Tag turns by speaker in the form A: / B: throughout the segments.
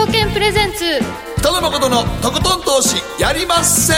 A: 証券プレゼンツ。
B: 北野誠のとことん投資やりまっせ。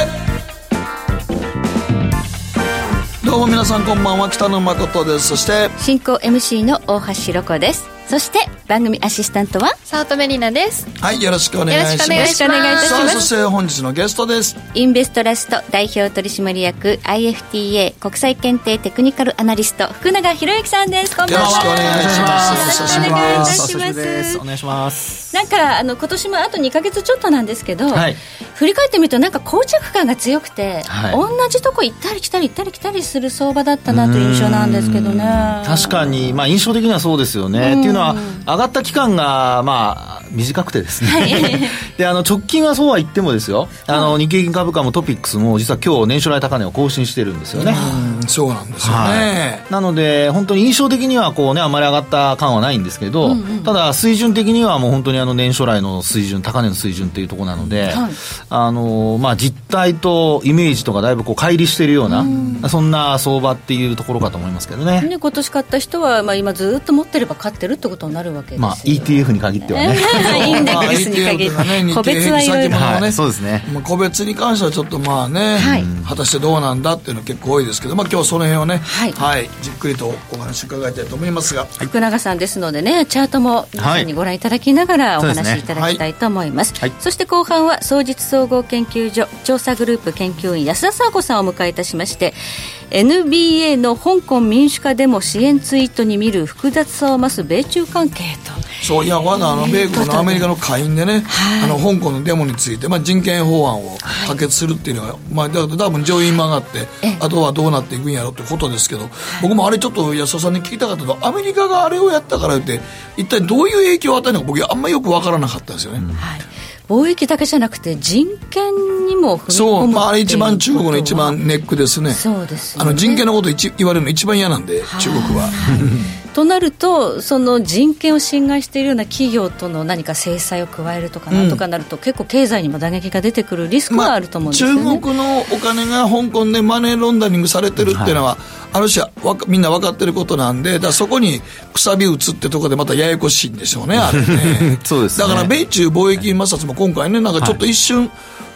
B: どうも皆さんこんばんは。北野誠です。そして
C: 進行 MC の大橋ロコですそして番組アシスタントは
A: 早乙女里奈です。
B: はいよろしくお願いします。
A: よろしくお願いします。
B: さあそして本日のゲストです。
C: インベストラスト代表取締役 IFTA 国際検定テクニカルアナリスト福永博之さんです。こんばんは。
B: よろしくお願いします。
C: よろしくお願いいたします。
D: お願いします。
C: なんかあの今年もあと2か月ちょっとなんですけど、
D: はい。
C: 振り返ってみるとなんか膠着感が強くて、
D: はい。
C: 同じとこ行ったり来たり行ったり来たりする相場だったなという印象なんですけどね。
D: 確かに、まあ、印象的にはそうですよね。っていうのは、上がった期間が、まあ、短くてですね。で、あの、直近はそうは言ってもですよ。あの、日経平均株価もトピックスも、実は今日年初来高値を更新してるんですよね。
B: うんそうなんですよね、
D: なので、本当に印象的にはこうね、あまり上がった感はないんですけど、ただ水準的にはもう本当にあの年初来の水準、高値の水準っていうところなので、
C: はい。
D: あの、まあ実態とイメージとかだいぶこう乖離しているような、そんな相場っていうところかと思いますけどね。
C: ね、今年買った人は、まあ、今ずっと持ってれば買ってるってことになるわけですよ、
D: まあ ETF に限ってはね。
C: インデックスに限って。個別はいろいろ
B: は
D: い。そうですね。
B: まあ、個別に関してはちょっとまあね、
C: はい。
B: 果たしてどうなんだっていうの結構多いですけど、まあ、今日はその辺をね、
C: はい。
B: じっくりとお話伺いたいと思いますが、
C: 福永さんですのでねチャートも皆さんにご覧いただきながらお話しいただきたいと思います。
D: はい。
C: そして後半は総実総合研究所調査グループ研究員安田佐和子さんをお迎えいたしまして NBA の香港民主化デモ支援ツイートに見る複雑さを増す米中関係と。
B: そういやまだあの米国のアメリカの下院でね、
C: はい。
B: あの香港のデモについて、まあ、人権法案を可決するっていうのは、まあ、だ多分上院も上がって
C: ええ。
B: あとはどうなっていくんやろってことですけど、僕もあれちょっと安田さんに聞きたかったのはアメリカがあれをやったから言って一体どういう影響を与えるのか僕あんまりよく分からなかったんですよね。
C: はい貿易だけじゃなくて人権にも踏み込む
B: そう、まあ、あれ一番中国の一番ネックですね。
C: そうですよね
B: あの人権のこと一言われるの一番嫌なんで、中国は。
C: となるとその人権を侵害しているような企業との何か制裁を加えるとかなんとかなると、結構経済にも打撃が出てくるリスクはあると思うんですよね、
B: 中国のお金が香港でマネーロンダリングされてるっていうのは、ある種わみんな分かってることなんでだそこにくさび打つってところでまたややこしいんでしょうねあれね
D: そうですね
B: だから米中貿易摩擦も今回ねなんかちょっと一瞬、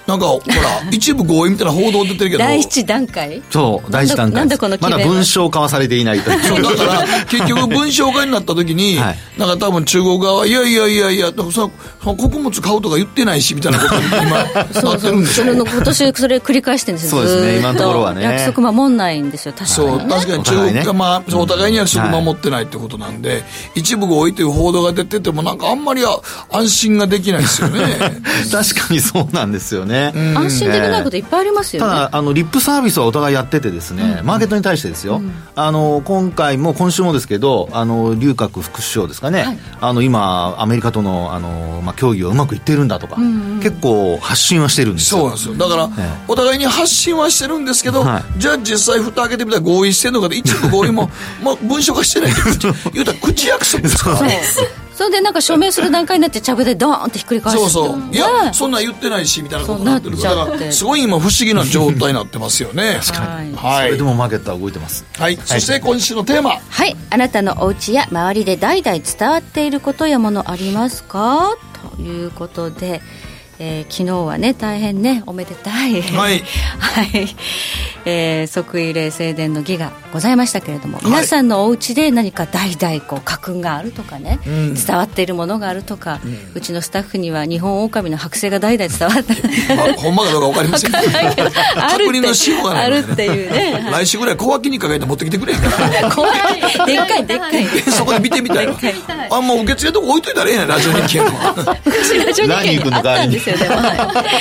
B: なんかほら 一部合意みたいな報道出てるけど。
C: 第一段階？
D: そう、大事段階。
C: なんだこの
D: まだ文章化はされていないと。いう。
B: そうだから結局文章化になった時に、
D: はい。
B: なんか多分中国側はいやいやいやいや穀物買うとか言ってないしみたいなことに 今なってるんでしょ。
C: それの今年それ繰り返してるんですよ。
D: そうですね今のところはね。
C: 約束守んないんですよ確か
B: そう
C: にね
B: 確かに中国が、まあ、そうお互いに約束守ってないってことなんで、一部合意という報道が出ててもなんかあんまりあ安心ができないですよね。
D: 確かにそうなんですよね。
C: 安心できないこといっぱいありますよね、
D: ただあのリップサービスはお互いやっててですね、マーケットに対してですよ、あの今回も今週もですけどあの劉鶴副首相ですかね、
C: はい。
D: あの今アメリカとのあの、まあ、協議はうまくいっているんだとか、結構発信はしてるんですよ。
B: そうなんですよ。だから、
D: え
B: お互いに発信はしてるんですけど、
D: はい。
B: じゃあ実際蓋開けてみたら合意してんのかで一部合意も まあ文書化してないって口言うたら口約束ですから
C: そうそれでなんか署名する段階になってちゃぶでドーンってひっくり返す
B: そうそう。いや、
C: ね
B: そんなん言ってないしみたいなことになってるから。すごい今不思議な状態になってますよね。
C: はい
B: はい。
D: それでもマーケットは動いてます。
B: はい、そして今週のテーマ。
C: はい。あなたのお家や周りで代々伝わっていることやものありますか？ということで、えー昨日はね大変ねおめでたい。
B: はい。
C: はい、えー即位礼正殿の儀がございましたけれども、
B: い。
C: 皆さんのお家で何か代々こう家訓があるとかね、
B: ん。
C: 伝わっているものがあるとか、うちのスタッフには日本狼の剥製が代々伝わって
B: まあ、ほんまかどうか分かりませんけど。のしようがない
C: あるっていうね。
B: 来週ぐらい小脇にかけて持ってきてくれへんから
C: 怖い。でっかいでっかい。
B: そこで見てみたいわ。あもう受付のとこ置いといたらええやんラジオ日記やの
C: 昔 ラジオ日経にあったんですよ は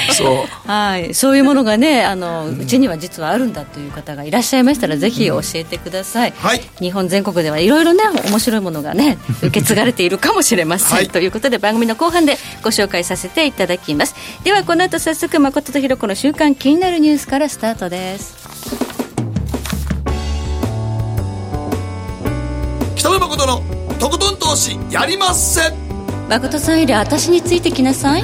C: い
B: そう。
C: はい、そういうものがねあの、うちには実はあるんだという方がいらっしゃいましたらぜひ教えてください、
B: はい。
C: 日本全国ではいろいろね面白いものがね受け継がれているかもしれません、
B: はい。
C: ということで番組の後半でご紹介させていただきます。ではこの後早速誠とひろ子の週刊気になるニュースからスタートです。
B: 北野誠のとことん投資やりませ。ん
C: 誠さんより私についてきなさい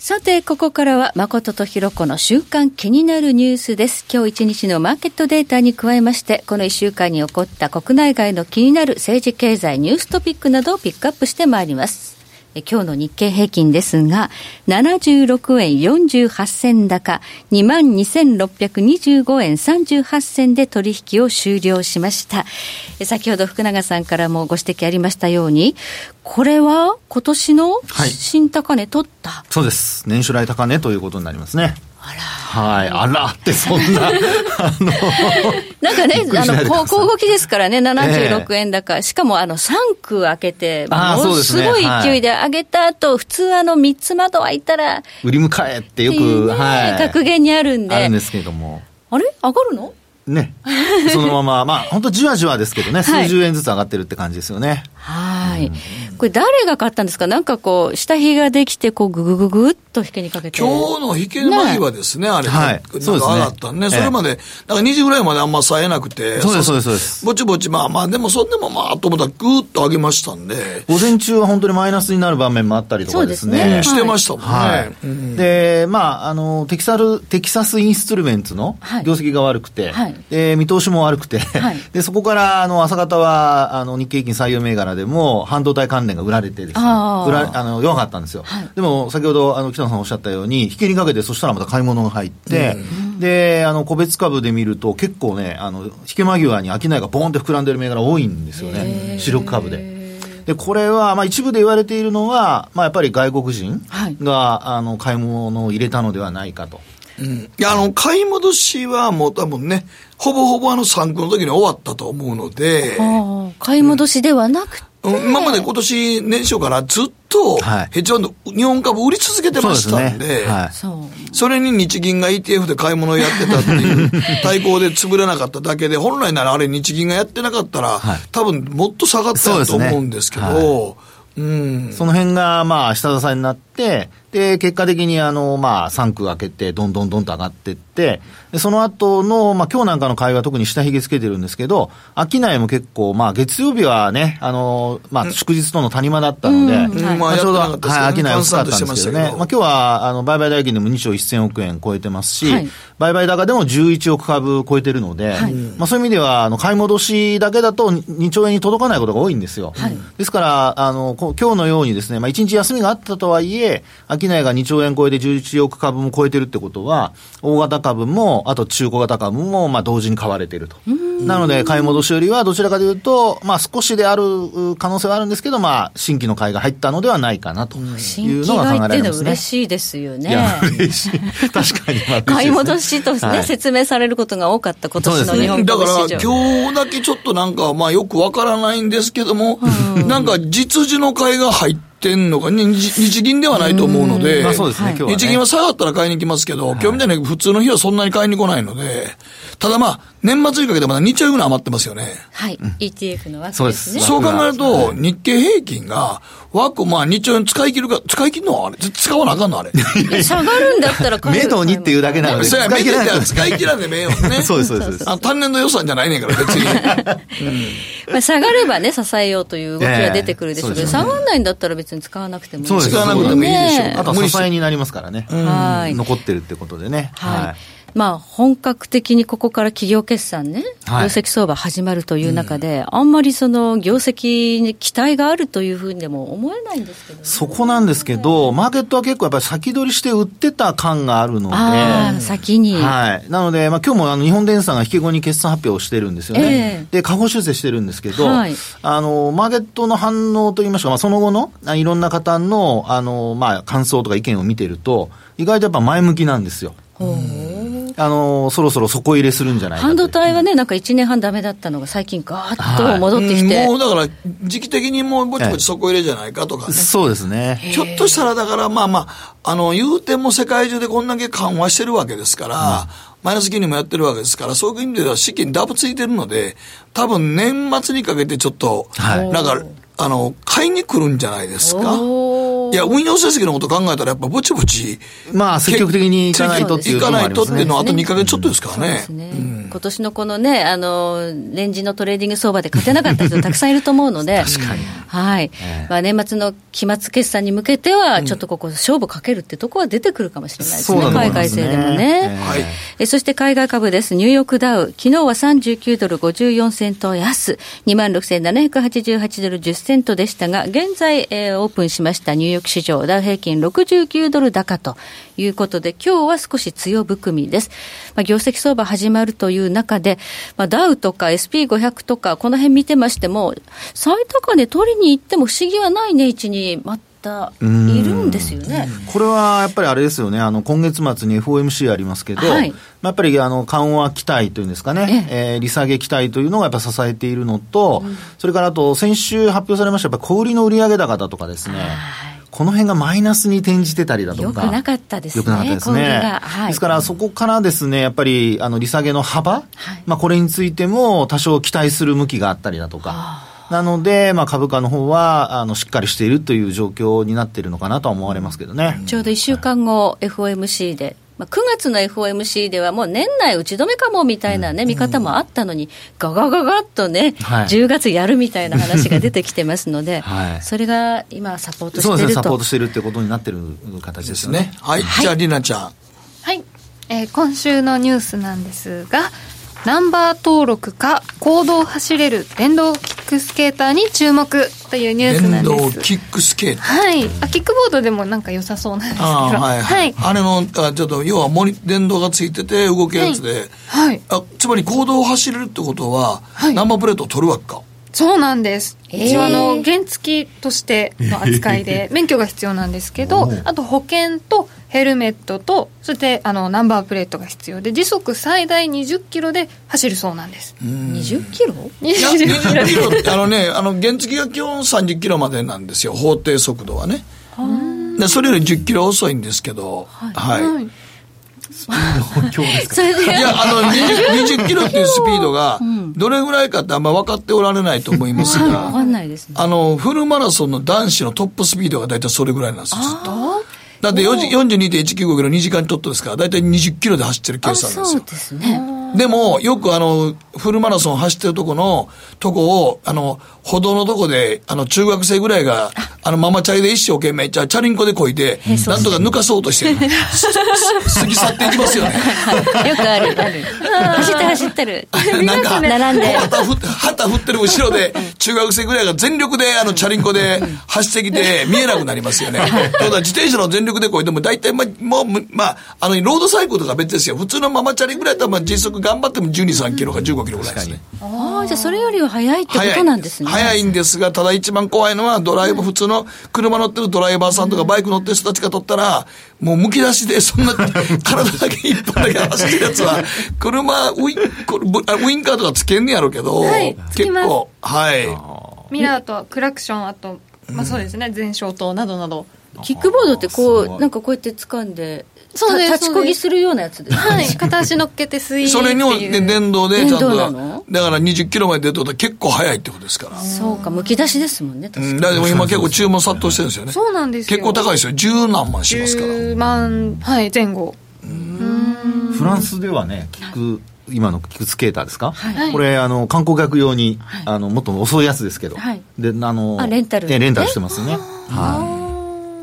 C: さて、ここからは誠とひろこの週間気になるニュースです。今日一日のマーケットデータに加えまして、この一週間に起こった国内外の気になる政治経済ニューストピックなどをピックアップしてまいります。え今日の日経平均ですが、76円48銭高、22,625円38銭で取引を終了しました。え先ほど福永さんからもご指摘ありましたように、これは今年の
D: はい
C: 新高値取った？
D: そうです。年初来高値ということになりますね。
C: あら。
D: はい。あらってそんな、あの、
C: なんかねあの、
D: しないでください
C: こう小動きですからね、76円高。しかも、あの、3区開けて、もの
D: す
C: ごい勢いで上げた後、普通あの、3つ窓開いたら、
D: 売り迎えってよく、
C: ね
D: はい。
C: 格言にあるんで。
D: あるんですけれども。
C: あれ？上がるの？
D: ね。そのまま、まあ、本当じわじわですけどね、
C: はい
D: 数十円ずつ上がってるって感じですよね。
C: はい。これ誰が買ったんですか？なんかこう、下髭ができて、こう、ぐぐぐぐっと引けにかけて。
B: 今日の引け間際ですね、あれ、
D: はい。
B: なんか
D: そうですね。
B: 上がったんね。
D: ええ。
B: それまで、だから2時ぐらいまであんま冴えなくて。
D: そうですそうですそうです。
B: ぼちぼち、まあまあ、でもそんでもまあ、と思ったらぐーっと上げましたんで、
D: 午前中は本当にマイナスになる場面もあったりとかですね。
C: すね。
B: してましたもんね。
D: はい
B: うん
D: で、まあ、あの、テキサル、テキサスインストゥルメンツの
C: はい。
D: 業績が悪くて、
C: はい。
D: で、見通しも悪くて、
C: はい。
D: で、そこから、あの、朝方は、あの、日経平均採用銘柄でも、半導体関連が売られてですね、
C: あー
D: 売らあの、弱かったんですよ。
C: はい
D: でも、先ほど、あの、北野さんおっしゃったように、引きにかけて、そしたらまた買い物が入って、で、あの、個別株で見ると、結構ね、あの、引け間際に商いがボーンって膨らんでる銘柄多いんですよね。主力株で。で、これは、まあ一部で言われているのは、まあやっぱり外国人
C: はい
D: が、あの、買い物を入れたのではないかと。
B: いや、あの、買い戻しはもう多分ね、ほぼほぼあの3区の時に終わったと思うので、
C: 買い戻しではなくて、
B: うん今まで今年年初からずっと
D: はい。
B: ヘッジファンド、日本株売り続けてましたんで、
D: はい。
C: そ
B: れに日銀が ETF で買い物をやってたっていう 対抗で潰れなかっただけで、本来ならあれ日銀がやってなかったら、
D: はい。
B: 多分もっと下がったと思うんですけど、うん。
D: その辺が、まあ、下支えになって、で、結果的に、あの、まあ、3区開けて、どんどんどんと上がっていって、で、その後の、まあ、今日なんかの会話特に下髭つけてるんですけど、商いも結構、まあ、月曜日はね、あの、まあ、祝日との谷間だったので、
B: まあ
D: ちょうど、はい、
B: ね
D: 商い薄かったんですけどね。まあ、今日は、あの、売買代金でも2兆1000億円超えてますし、
C: はい。
D: 売買高でも11億株超えてるので、
C: はい。
D: まあ、そういう意味では、あの、買い戻しだけだと2兆円に届かないことが多いんですよ。
C: はい。
D: ですから、あの、こ今日のようにですね、まあ、1日休みがあったとはいえ、商いが2兆円超えて11億株も超えてるってことは、大型株も、あと中小型株も、まあ、同時に買われてると。なので、買い戻しよりは、どちらかというと、まあ、少しである可能性はあるんですけど、まあ、新規の買いが入ったのではないかなというのが考え
C: 買いっていうのは
D: られますね。
C: 嬉しいですよね。
D: いや、嬉しい。確かに、まあ、
C: 買い戻
D: 嬉し
C: しとね、
D: はい
C: 説明されることが多かった今年
D: そうですね
B: だから。今日だけちょっとなんか、まあよくわからないんですけども、なんか実需の買いが入ってんのか、に日日銀ではないと思うので、
D: まあそうですね、
C: はい。
D: 今日は、ね。
B: 日銀は下がったら買いに来ますけど、今日みたいに普通の日はそんなに買いに来ないので、ただまあ、年末にかけてまだ2兆円ぐらい余ってますよね。
C: はい。ETF の枠
D: そうです
C: ですね。
B: そう考えると、日経平均が、枠、まあ2兆円使い切るか、使い切るのあれ使わなあかんのあれ。
C: 下がるんだったら買える
D: メドにっていうだけなので、
B: そうや、
D: 使い切らなくて
B: 使い切らんでめえよね。
D: そうです、そうですそうです。
B: あ単年度予算じゃないねんから、別に。
C: まあ、下がればね、支えようという動きが出てくるでしょうけど、下がらないんだったら別に使わなくてもいい
D: そうです
B: 使わなくてもいいでしょう
C: ね
D: あとは支えになりますからね。
C: はい。
D: 残ってるってことでね。
C: はい。まあ、本格的にここから企業決算ね、
D: はい
C: 業績相場始まるという中で、あんまりその業績に期待があるというふうにでも思えないんですけど、ね、
D: そこなんですけど、マーケットは結構やっぱり先取りして売ってた感があるので、
C: 先に。
D: はい。なので、まあ今日もあの日本電産が引け後に決算発表をしてるんですよね。
C: ええ
D: で、下方修正してるんですけど、
C: はい
D: あの、マーケットの反応といいましょうか、まあその後のあいろんな方の、あの、まあ感想とか意見を見てると、意外とやっぱ前向きなんですよ。
C: ほう
D: あの、そろそろ底入れするんじゃない
C: 半導体はね、なんか1年半ダメだったのが最近ガーッと戻ってきて。
B: うんもうだから、時期的にもうぼちぼち底入れじゃないかとかね。
D: そうですね。
B: ひょっとしたらだから、まあまあ、あの、言うても世界中でこんだけ緩和してるわけですから、マイナス金利もやってるわけですから、そういう意味では資金ダブついてるので、多分年末にかけてちょっと、
D: はい
B: なんか、あの、買いに来るんじゃないですか。いや、運用成績のこと考えたら、やっぱぼちぼち。
D: まあ、積極的に行かないとっていう
B: 行かないとっていうのは、あと2
C: か
B: ヶ月ちょっとですからね。
C: ね今年のこのね、あの、レンジのトレーディング相場で勝てなかった人たくさんいると思うので、
D: 確かに。
C: はい。まあ、年末の期末決算に向けては、ちょっとここ、勝負かけるってとこは出てくるかもしれないですね、海外勢でもね。
B: はい
C: えそして海外株です。ニューヨークダウ。昨日は39ドル54セント安。26,788ドル10セントでしたが、現在、えーオープンしましたニューヨーク市場、ダウ平均69ドル高ということで、今日は少し強含みです。まあ、業績相場始まるという中で、まあ、ダウとか SP500 とか、この辺見てましても、最高値取りに行っても不思議はない値位置にまたいるんですよね。
D: これはやっぱりあれですよね、あの今月末に FOMC ありますけど、
C: はい。
D: まあやっぱりあの緩和期待というんですかね、えー利下げ期待というのがやっぱ支えているのと、それからあと、先週発表されました、やっぱ小売りの売上高だとかですね、この辺がマイナスに転じてたりだとか。
C: よくなかったですね
D: よくなかったですね。
C: がはい
D: ですから、そこからですね、やっぱり、あの、利下げの幅、まあ、これについても多少期待する向きがあったりだとか。なので、まあ、株価の方は、あの、しっかりしているという状況になっているのかなとは思われますけどね。
C: ちょうど1週間後、FOMC で、まあ、9月の FOMC ではもう年内打ち止めかもみたいなね、見方もあったのに、ガガガガッとね、
D: はい
C: 10月やるみたいな話が出てきてますので、
D: はい
C: それが今、サポート
D: そうですね、
C: してると
D: サポート。してるってことになってる形で
B: すね。はい。じゃあ、りなちゃん。
A: はい、えー今週のニュースなんですがナンバー登録か公道を走れる電動キックスケーターに注目というニュースな
B: 電動
A: んです。
B: キックスケーター。
A: はい。あキックボードでもなんか良さそうなんです。けど
B: ああ、はい、は
A: はい。い。
B: あれの、あちょっと、要はモニ、電動がついてて動くやつで、
A: はい。
B: あ、つまり公道を走れるってことは、
A: はい。
B: ナンバープレートを取るわけか。
A: そうなんです。
C: えー
A: 一応あの原付としての扱いで 免許が必要なんですけど、あと保険とヘルメットとそしてあのナンバープレートが必要で時速最大20キロで走るそうなんです。
C: 20キロ？
B: いや、
A: 20キロ
B: 20キ
A: で。
B: ロって、あのね、あの、原付が基本30キロまでなんですよ、法定速度はね。でそれより10キロ遅いんですけど、はい。
A: はい
D: 今日ですか？
B: いや、あの20、20キロっていうスピードが、どれぐらいかってあんま分かっておられないと思いますが、
C: んないですね。
B: あの、フルマラソンの男子のトップスピードが大体それぐらいなんですよ、ずっと。だって40 42.195キロ2時間ちょっとですから、大体20キロで走ってる計
C: あ
B: 算なんですよ
C: そう。ですね。
B: でも、よくあの、フルマラソン走ってるとこの、とこを、あの、歩道のとこで、あの、中学生ぐらいが、あの、ママチャリで一生懸命、じゃあチャリンコでこいで、なんとか抜かそうとして、す過ぎ去っていきますよね。
C: よくある、ある。走ってる走ってる。
B: なんか、
C: 並んで。
B: 旗振って、旗振ってる後ろで、中学生ぐらいが全力で、あの、チャリンコで走ってきて、見えなくなりますよね。ただ、自転車の全力でこいでも、大体、ま、もう、まあ、あの、ロードサイクルとか別ですよ。普通のママチャリぐらいだったら、まあ、実測頑張っても12、3キロか15キロぐらいですね。
C: ああ、じゃあそれよりは早いってことなんですね。
B: 早いんですが、ただ一番怖いのは、ドライブ、普通の車乗ってるドライバーさんとかバイク乗ってる人たちが取ったら、もうむき出しで、そんな、体だけ一本だけ走ってるやつは、車、ウイン、これぶあウインカーとかつけんねやろうけど、
A: はい
B: 結構、はい。
A: ミラーとクラクションあと、まあそうですね前照灯などなど。
C: キックボードってこ、
D: う
C: なんかこうやって掴んで、
A: そうです
C: た立ちこぎするようなやつです。
A: はい、片足乗っけてスイー
B: それにも、
A: っていう
B: で電動でちゃん
C: 電動な
B: と
C: の、
B: だから20キロまで出るってことは結構早いってことですから。
C: そうか、むき出しですもんね、確かに。
B: うん、だから今結構注文殺到してるんですよね。
A: そうなんですよ
B: 結構高いですよ。十何万しますから。
A: 10万、はい、前後。
D: フランスではね、キック、今のキックスケーターですか、
A: はい
D: これ、あの、観光客用に、あの、もっと遅いやつですけど、
C: はい
D: で、あの、
C: あレンタル
D: えレンタルしてますね。は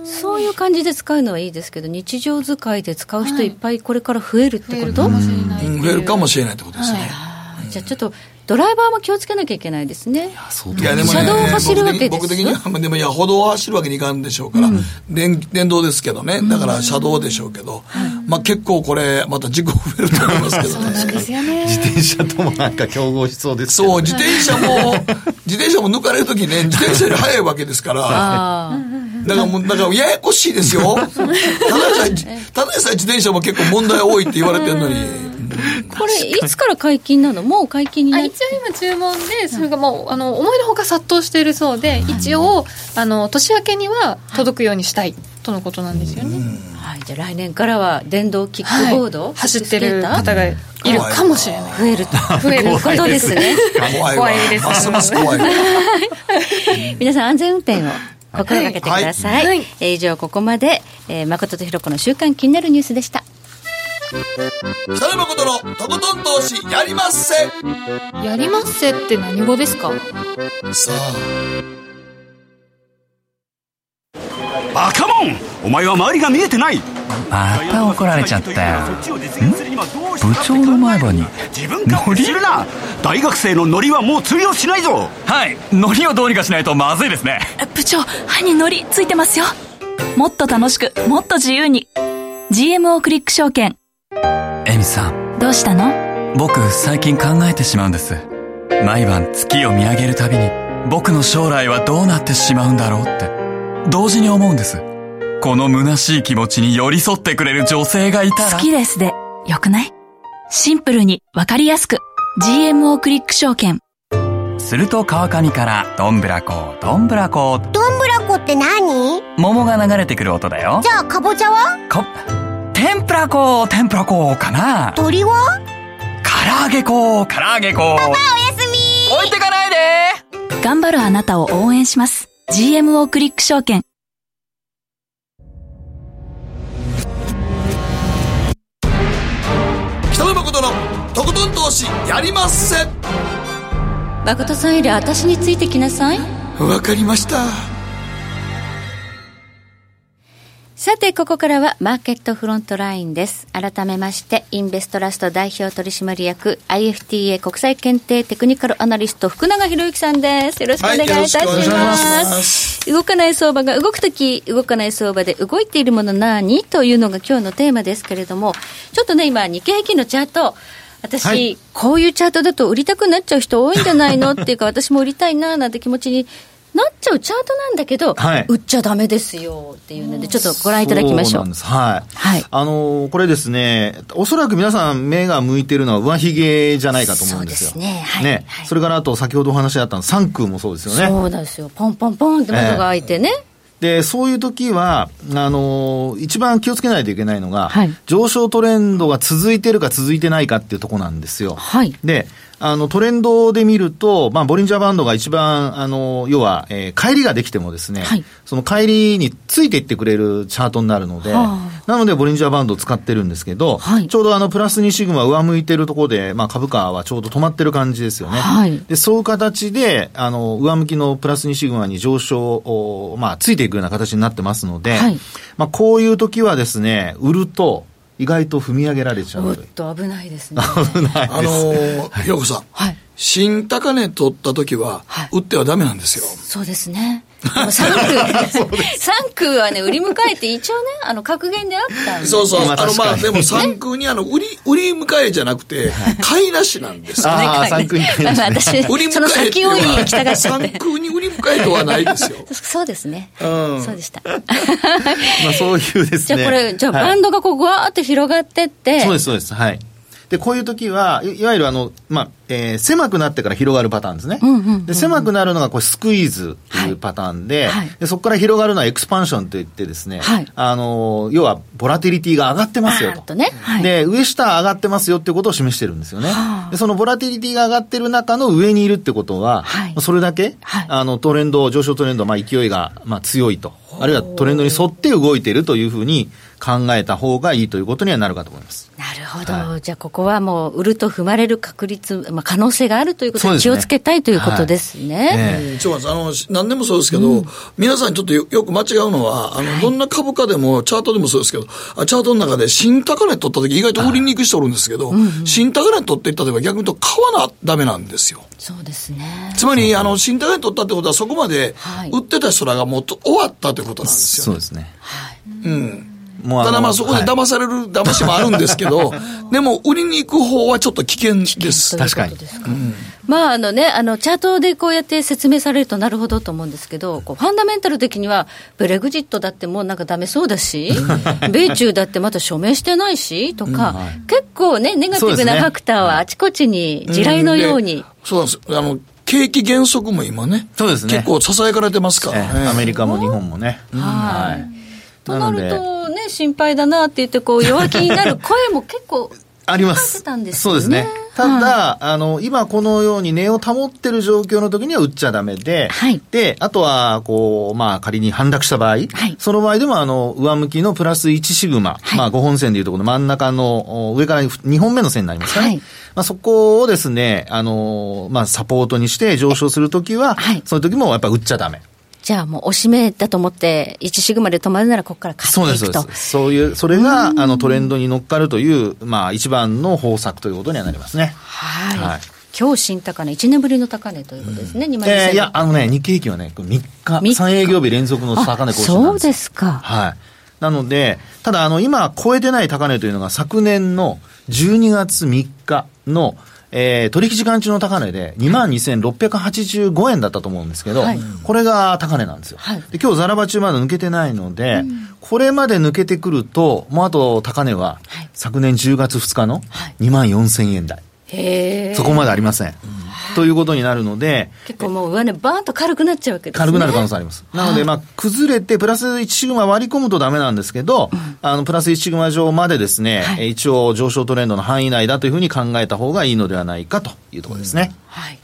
C: そういう感じで使うのはいいですけど、日常使いで使う人い。っぱいこれから増えるってこと、
A: 増えるかもしれない
B: 増えるかもしれないってことですね。
C: あーじゃあちょっと、ドライバーも気をつけなきゃいけないですね。
D: い。
B: やでもね、
C: 車道を走るわけです
B: 僕的僕的には、まあでもいや、歩道を走るわけにいかんでしょうから、電電動ですけどね、だから車道でしょうけど、まあ結構これ、また事故増えると思いますけどね。
A: ですよね。
D: 自転車ともなんか競合しそうですけど
B: そう、自転車も、自転車も抜かれるときね、自転車より速いわけですから。だからもう、だからややこしいですよ。ただでさえ、ただでさえ自転車も結構問題多いって言われてるのに、
C: これ、いつから解禁なの？もう解禁になっ
A: あ一応今注文でそれがもうあの思いのほか殺到しているそうで、一応あの年明けには届くようにしたいとのことなんですよね、
C: はい、じゃあ来年からは電動キックボード、
A: はい。走ってる方がいるかもしれない。
C: 増えると。
A: 増える。
C: いうことですね。
B: 怖いわ。
A: 怖いです。
B: ますます怖いわ。
C: 皆さん安全運転を心がけてください、はい、えー、以上ここまで、えー、誠とひろ子の週間気になるニュースでした。
B: 北野誠のとことん投資やりまっせ。
A: やりまっせって何語ですか？
B: さあ。
E: バカモン。お前は周りが見えてない
F: また怒られちゃったよ。部長の前歯に。
E: 自分からするな。大学生のノリはもう通用しないぞ。
F: はい。ノリをどうにかしないとまずいですね。
G: 部長歯にノリついてますよ。もっと楽しくもっと自由に。GMO クリック証券。
F: エミさん。
G: どうしたの？
F: 僕最近考えてしまうんです。毎晩月を見上げるたびに僕の将来はどうなってしまうんだろうって。同時に思うんですこの虚しい気持ちに寄り添ってくれる女性がいたら。
G: 好きですでよくない？シンプルにわかりやすく。GMO クリック証券。
F: すると川上からどんぶらこどんぶらこ。
H: どんぶらこって何？
F: 桃が流れてくる音だよ。
H: じゃあかぼちゃは？
F: こ天ぷら粉天ぷら粉かな。
H: 鳥は？
F: 唐揚げ粉唐揚げ粉パ
H: パおやすみ。
F: 置いてかないで。
G: 頑張るあなたを応援します。GMO クリック証券
B: 北野誠のとことん投資やりまっせ。
C: 誠さんより私についてきなさい。
B: わかりました
C: さて、ここからはマーケットフロントラインです。改めまして、インベストラスト代表取締役、IFTA 国際検定テクニカルアナリスト、福永博之さんです。よろしくお願いいたします。はい、ます動かない相場が動くとき、動かない相場で動いているもの何というのが今日のテーマですけれども、ちょっとね、今、日経平均のチャート、私、はい、こういうチャートだと売りたくなっちゃう人多いんじゃないの？っていうか、私も売りたいななんて気持ちになっちゃうチャートなんだけど、はい、売っちゃだめですよっていうので、ちょっとご覧いただきましょう。う
D: はい。はい。あのー、これですね、おそらく皆さん目が向いてるのは上髭じゃないかと思うんですよ。
C: そうですね。はい。
D: ね。はい、それからあと、先ほどお話しあったの、三空もそうですよね。
C: そうですよ。ポンポンポンって窓が開いてね。えー
D: で、そういう時は、あのー、一番気をつけないといけないのが、はい、上昇トレンドが続いてるか続いてないかっていうとこなんですよ。はい。で、あの、トレンドで見ると、まあ、ボリンジャーバンドが一番、あの、要は、えー、帰りができてもですね、はい、その帰りについていってくれるチャートになるので、はあ、なので、ボリンジャーバンドを使ってるんですけど、はい、ちょうどあの、プラス2シグマ上向いてるところで、まあ、株価はちょうど止まってる感じですよね。はい、で、そういう形で、あの、上向きのプラス2シグマに上昇を、まあ、ついていくような形になってますので、はい、まあ、こういう時はですね、売ると、意外と踏み上げられちゃう。おっ
C: と危ないですね。
D: 危ないです。あ
B: のー、ひろこさん。はい。新高値取った時は、売ってはダメなんですよ。
C: そうですね。3区、三区はね、売り迎えて一応ね、あの、格言であったんで。
B: そうそう。あの、まあ、でも3区にあの、売り、売り迎えじゃなくて、買いなしなんですよ、
D: ね。ああ、3区に買いなし。
C: 私、売り迎えその先を行きたがっちゃって。
B: 3区に売り迎えとはないですよ。
C: そうですね。うん。そうでした。ま
D: あ、そういうですね。
C: じゃあこれ、じゃあバンドがこう、ぐわーって広がってって。
D: そうです、そうです。はい。で、こういう時は、いわゆるあの、まあ、えー、狭くなってから広がるパターンですね。で狭くなるのがこうスクイーズというパターンではい、で、そこから広がるのはエクスパンションといってですね、はい、あの、要は、ボラティリティが上がってますよと。とね。はい、で、上下上がってますよってことを示してるんですよね。で、そのボラティリティが上がってる中の上にいるってことは、それだけ、あの、トレンド、上昇トレンド、まあ、勢いが、まあ、強いと。あるいはトレンドに沿って動いているというふうに考えた方がいいということにはなるかと思います。
C: なるほど。はい、じゃあ、ここはもう、売ると踏まれる確率、まあ、可能性があるということで気をつけたいということですね。
B: ちょ、あの、何でもそうですけど、うん、皆さんちょっとよく間違うのは、あの、はい、どんな株価でも、チャートでもそうですけど、チャートの中で新高値取った時意外と売りに行く人おるんですけど、うんうん、新高値取っていった時は逆に言うと買わなダメなんですよ。
C: そうですね。
B: つまり、あの、新高値取ったってことはそこまで売ってた人らがもう終わったということなんですよ、ね、
D: そうですね。はい。
B: うん。ただまあそこで騙される騙しもあるんですけど、でも売りに行く方はちょっと危険です。
D: 確かに。
C: まああのね、あの、チャートでこうやって説明されるとなるほどと思うんですけど、こうファンダメンタル的には、ブレグジットだってもうなんかダメそうだし、米中だってまだ署名してないし、とか、結構ね、ネガティブなファクターはあちこちに地雷のように。
B: そうです。あの、景気減速も今ね、
D: そうですね。
B: 結構ささやかれてますから
D: ね。アメリカも日本もね。
C: はい。となるとね、心配だなって言って、こう、弱気になる声も結構、
D: あります。
C: ね、
D: そうですね。ただ、あの、今このように値を保ってる状況の時には売っちゃダメで、
C: はい
D: で、あとは、こう、まあ、仮に反落した場合、その場合でも、あの、上向きのプラス1シグマ、まあ、5本線でいうところの真ん中のお上から2本目の線になりますかね。
C: はい
D: まあ、そこをですね、あの、まあ、サポートにして上昇するときは、
C: はい
D: その時もやっぱ売っちゃダメ。
C: じゃあもう、おしめだと思って、1シグマで止まるなら、ここから買っていくと。
D: そうです。そういう、それが、あの、トレンドに乗っかるという、まあ、一番の方策ということにはなりますね。
C: はい。
D: はい
C: 今日新高値、1年ぶりの高値ということですね、2万
D: えーいや、あのね、日経平均はね、3日、
C: 三日
D: 3営業日連続の高値更新なんですよ
C: そうですか。
D: はい。なので、ただ、あの、今、超えてない高値というのが、昨年の12月3日の、えー取引時間中の高値で22,685円だったと思うんですけど、
C: はい
D: これが高値なんですよ。
C: はい
D: で今日ザラバ中まだ抜けてないので、これまで抜けてくると、もうあと高値は、
C: はい
D: 昨年10月2日の
C: はい
D: 2万4000円台。
C: へえ。
D: そこまでありません。ということになるので、
C: 結構もう上値バーンと軽くなっちゃうわけですね。
D: 軽くなる可能性あります。なので、まあ、崩れて、プラス1シグマ割り込むとダメなんですけど、あの、プラス1シグマ上までですね、
C: はい
D: えー一応上昇トレンドの範囲内だというふうに考えた方がいいのではないかというところですね。
C: はい。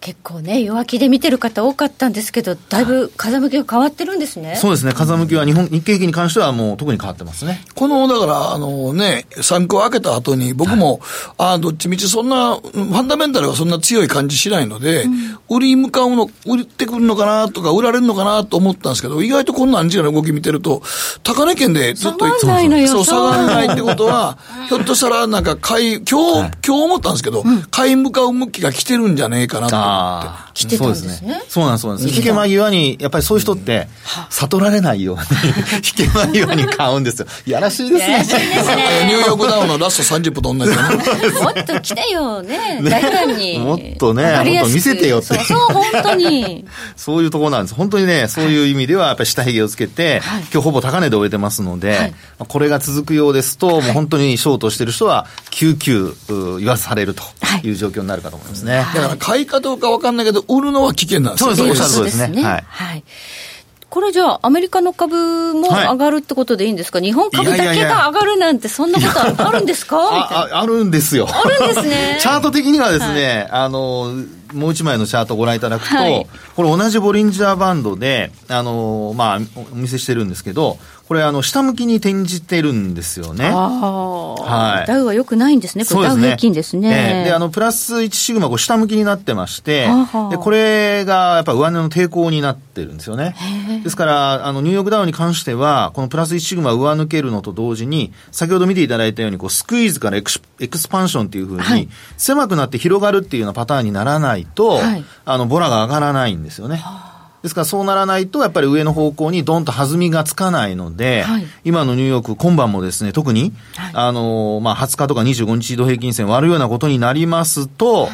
C: 結構ね、弱気で見てる方多かったんですけど、だいぶ風向きが変わってるんですね。
D: そうですね、風向きは日本、日経平均に関してはもう特に変わってますね。
B: この、だから、あのね、3区を開けた後に、僕も、ああ、どっちみちそんな、ファンダメンタルがそんな強い感じしないので、売りに向かうの、売ってくるのかなとか、売られるのかなと思ったんですけど、意外とこんな感じな動き見てると、高値圏でずっと
C: 下がんない
B: そう、下がらないってことは、ひょっとしたら、なんか買い、今日、今日思ったんですけど、買い向かう向きが来てるんじゃねえかなと思って。
C: 来てたんですね
D: そうですね。そうなんです、そうなんです。引け間際に、やっぱりそういう人って、悟られないように、引け間際に買うんですよ。いやらしいですね。
B: えーニューヨークダウンのラスト30分と同じだね。
C: もっと来てよ、ね、大胆に。
D: もっとねもっと見せてよって
C: そうそう、本当に。
D: そういうところなんです。本当にね、そういう意味では、やっぱり下髭をつけて、
C: はい
D: 今日ほぼ高値で終えてますので、これが続くようですと、もう本当にショートしてる人は、救急う言わされるという状況になるかと思いますね。
B: だから買いかどうかわかんないけど、売るのは危険なんですよ。
D: そうです
C: そう
D: ですね。はい。
C: はい。これじゃあ、アメリカの株も
D: はい
C: 上がるってことでいいんですか、日本株だけが上がるなんて、そんなことあるんですか？
D: あああるんですよ。
C: あるんですね。
D: チャート的にはですね、あの、もう一枚のチャートをご覧いただくと、
C: はい
D: これ同じボリンジャーバンドで、あの、まあ、お見せしてるんですけど、これあの、下向きに転じてるんですよね。
C: あ
D: はい
C: あ、ダウは良くないんですね。これダウ平均ですね。
D: ええで、あの、プラス1シグマ、こう下向きになってましてで、これがやっぱ上値の抵抗になってるんですよね。ですから、あの、ニューヨークダウに関しては、このプラス1シグマ上抜けるのと同時に、先ほど見ていただいたように、こう、スクイーズからエクスエクスパンションっていうふうに、
C: はい
D: 狭くなって広がるっていうようなパターンにならないと、
C: はい。
D: あの、ボラが上がらないんですよね。ですからそうならないと、やっぱり上の方向にドンと弾みがつかないので、
C: はい。
D: 今のニューヨーク、今晩もですね、特に、
C: はい。
D: あの、まあ、20日とか25日移動平均線割るようなことになりますと、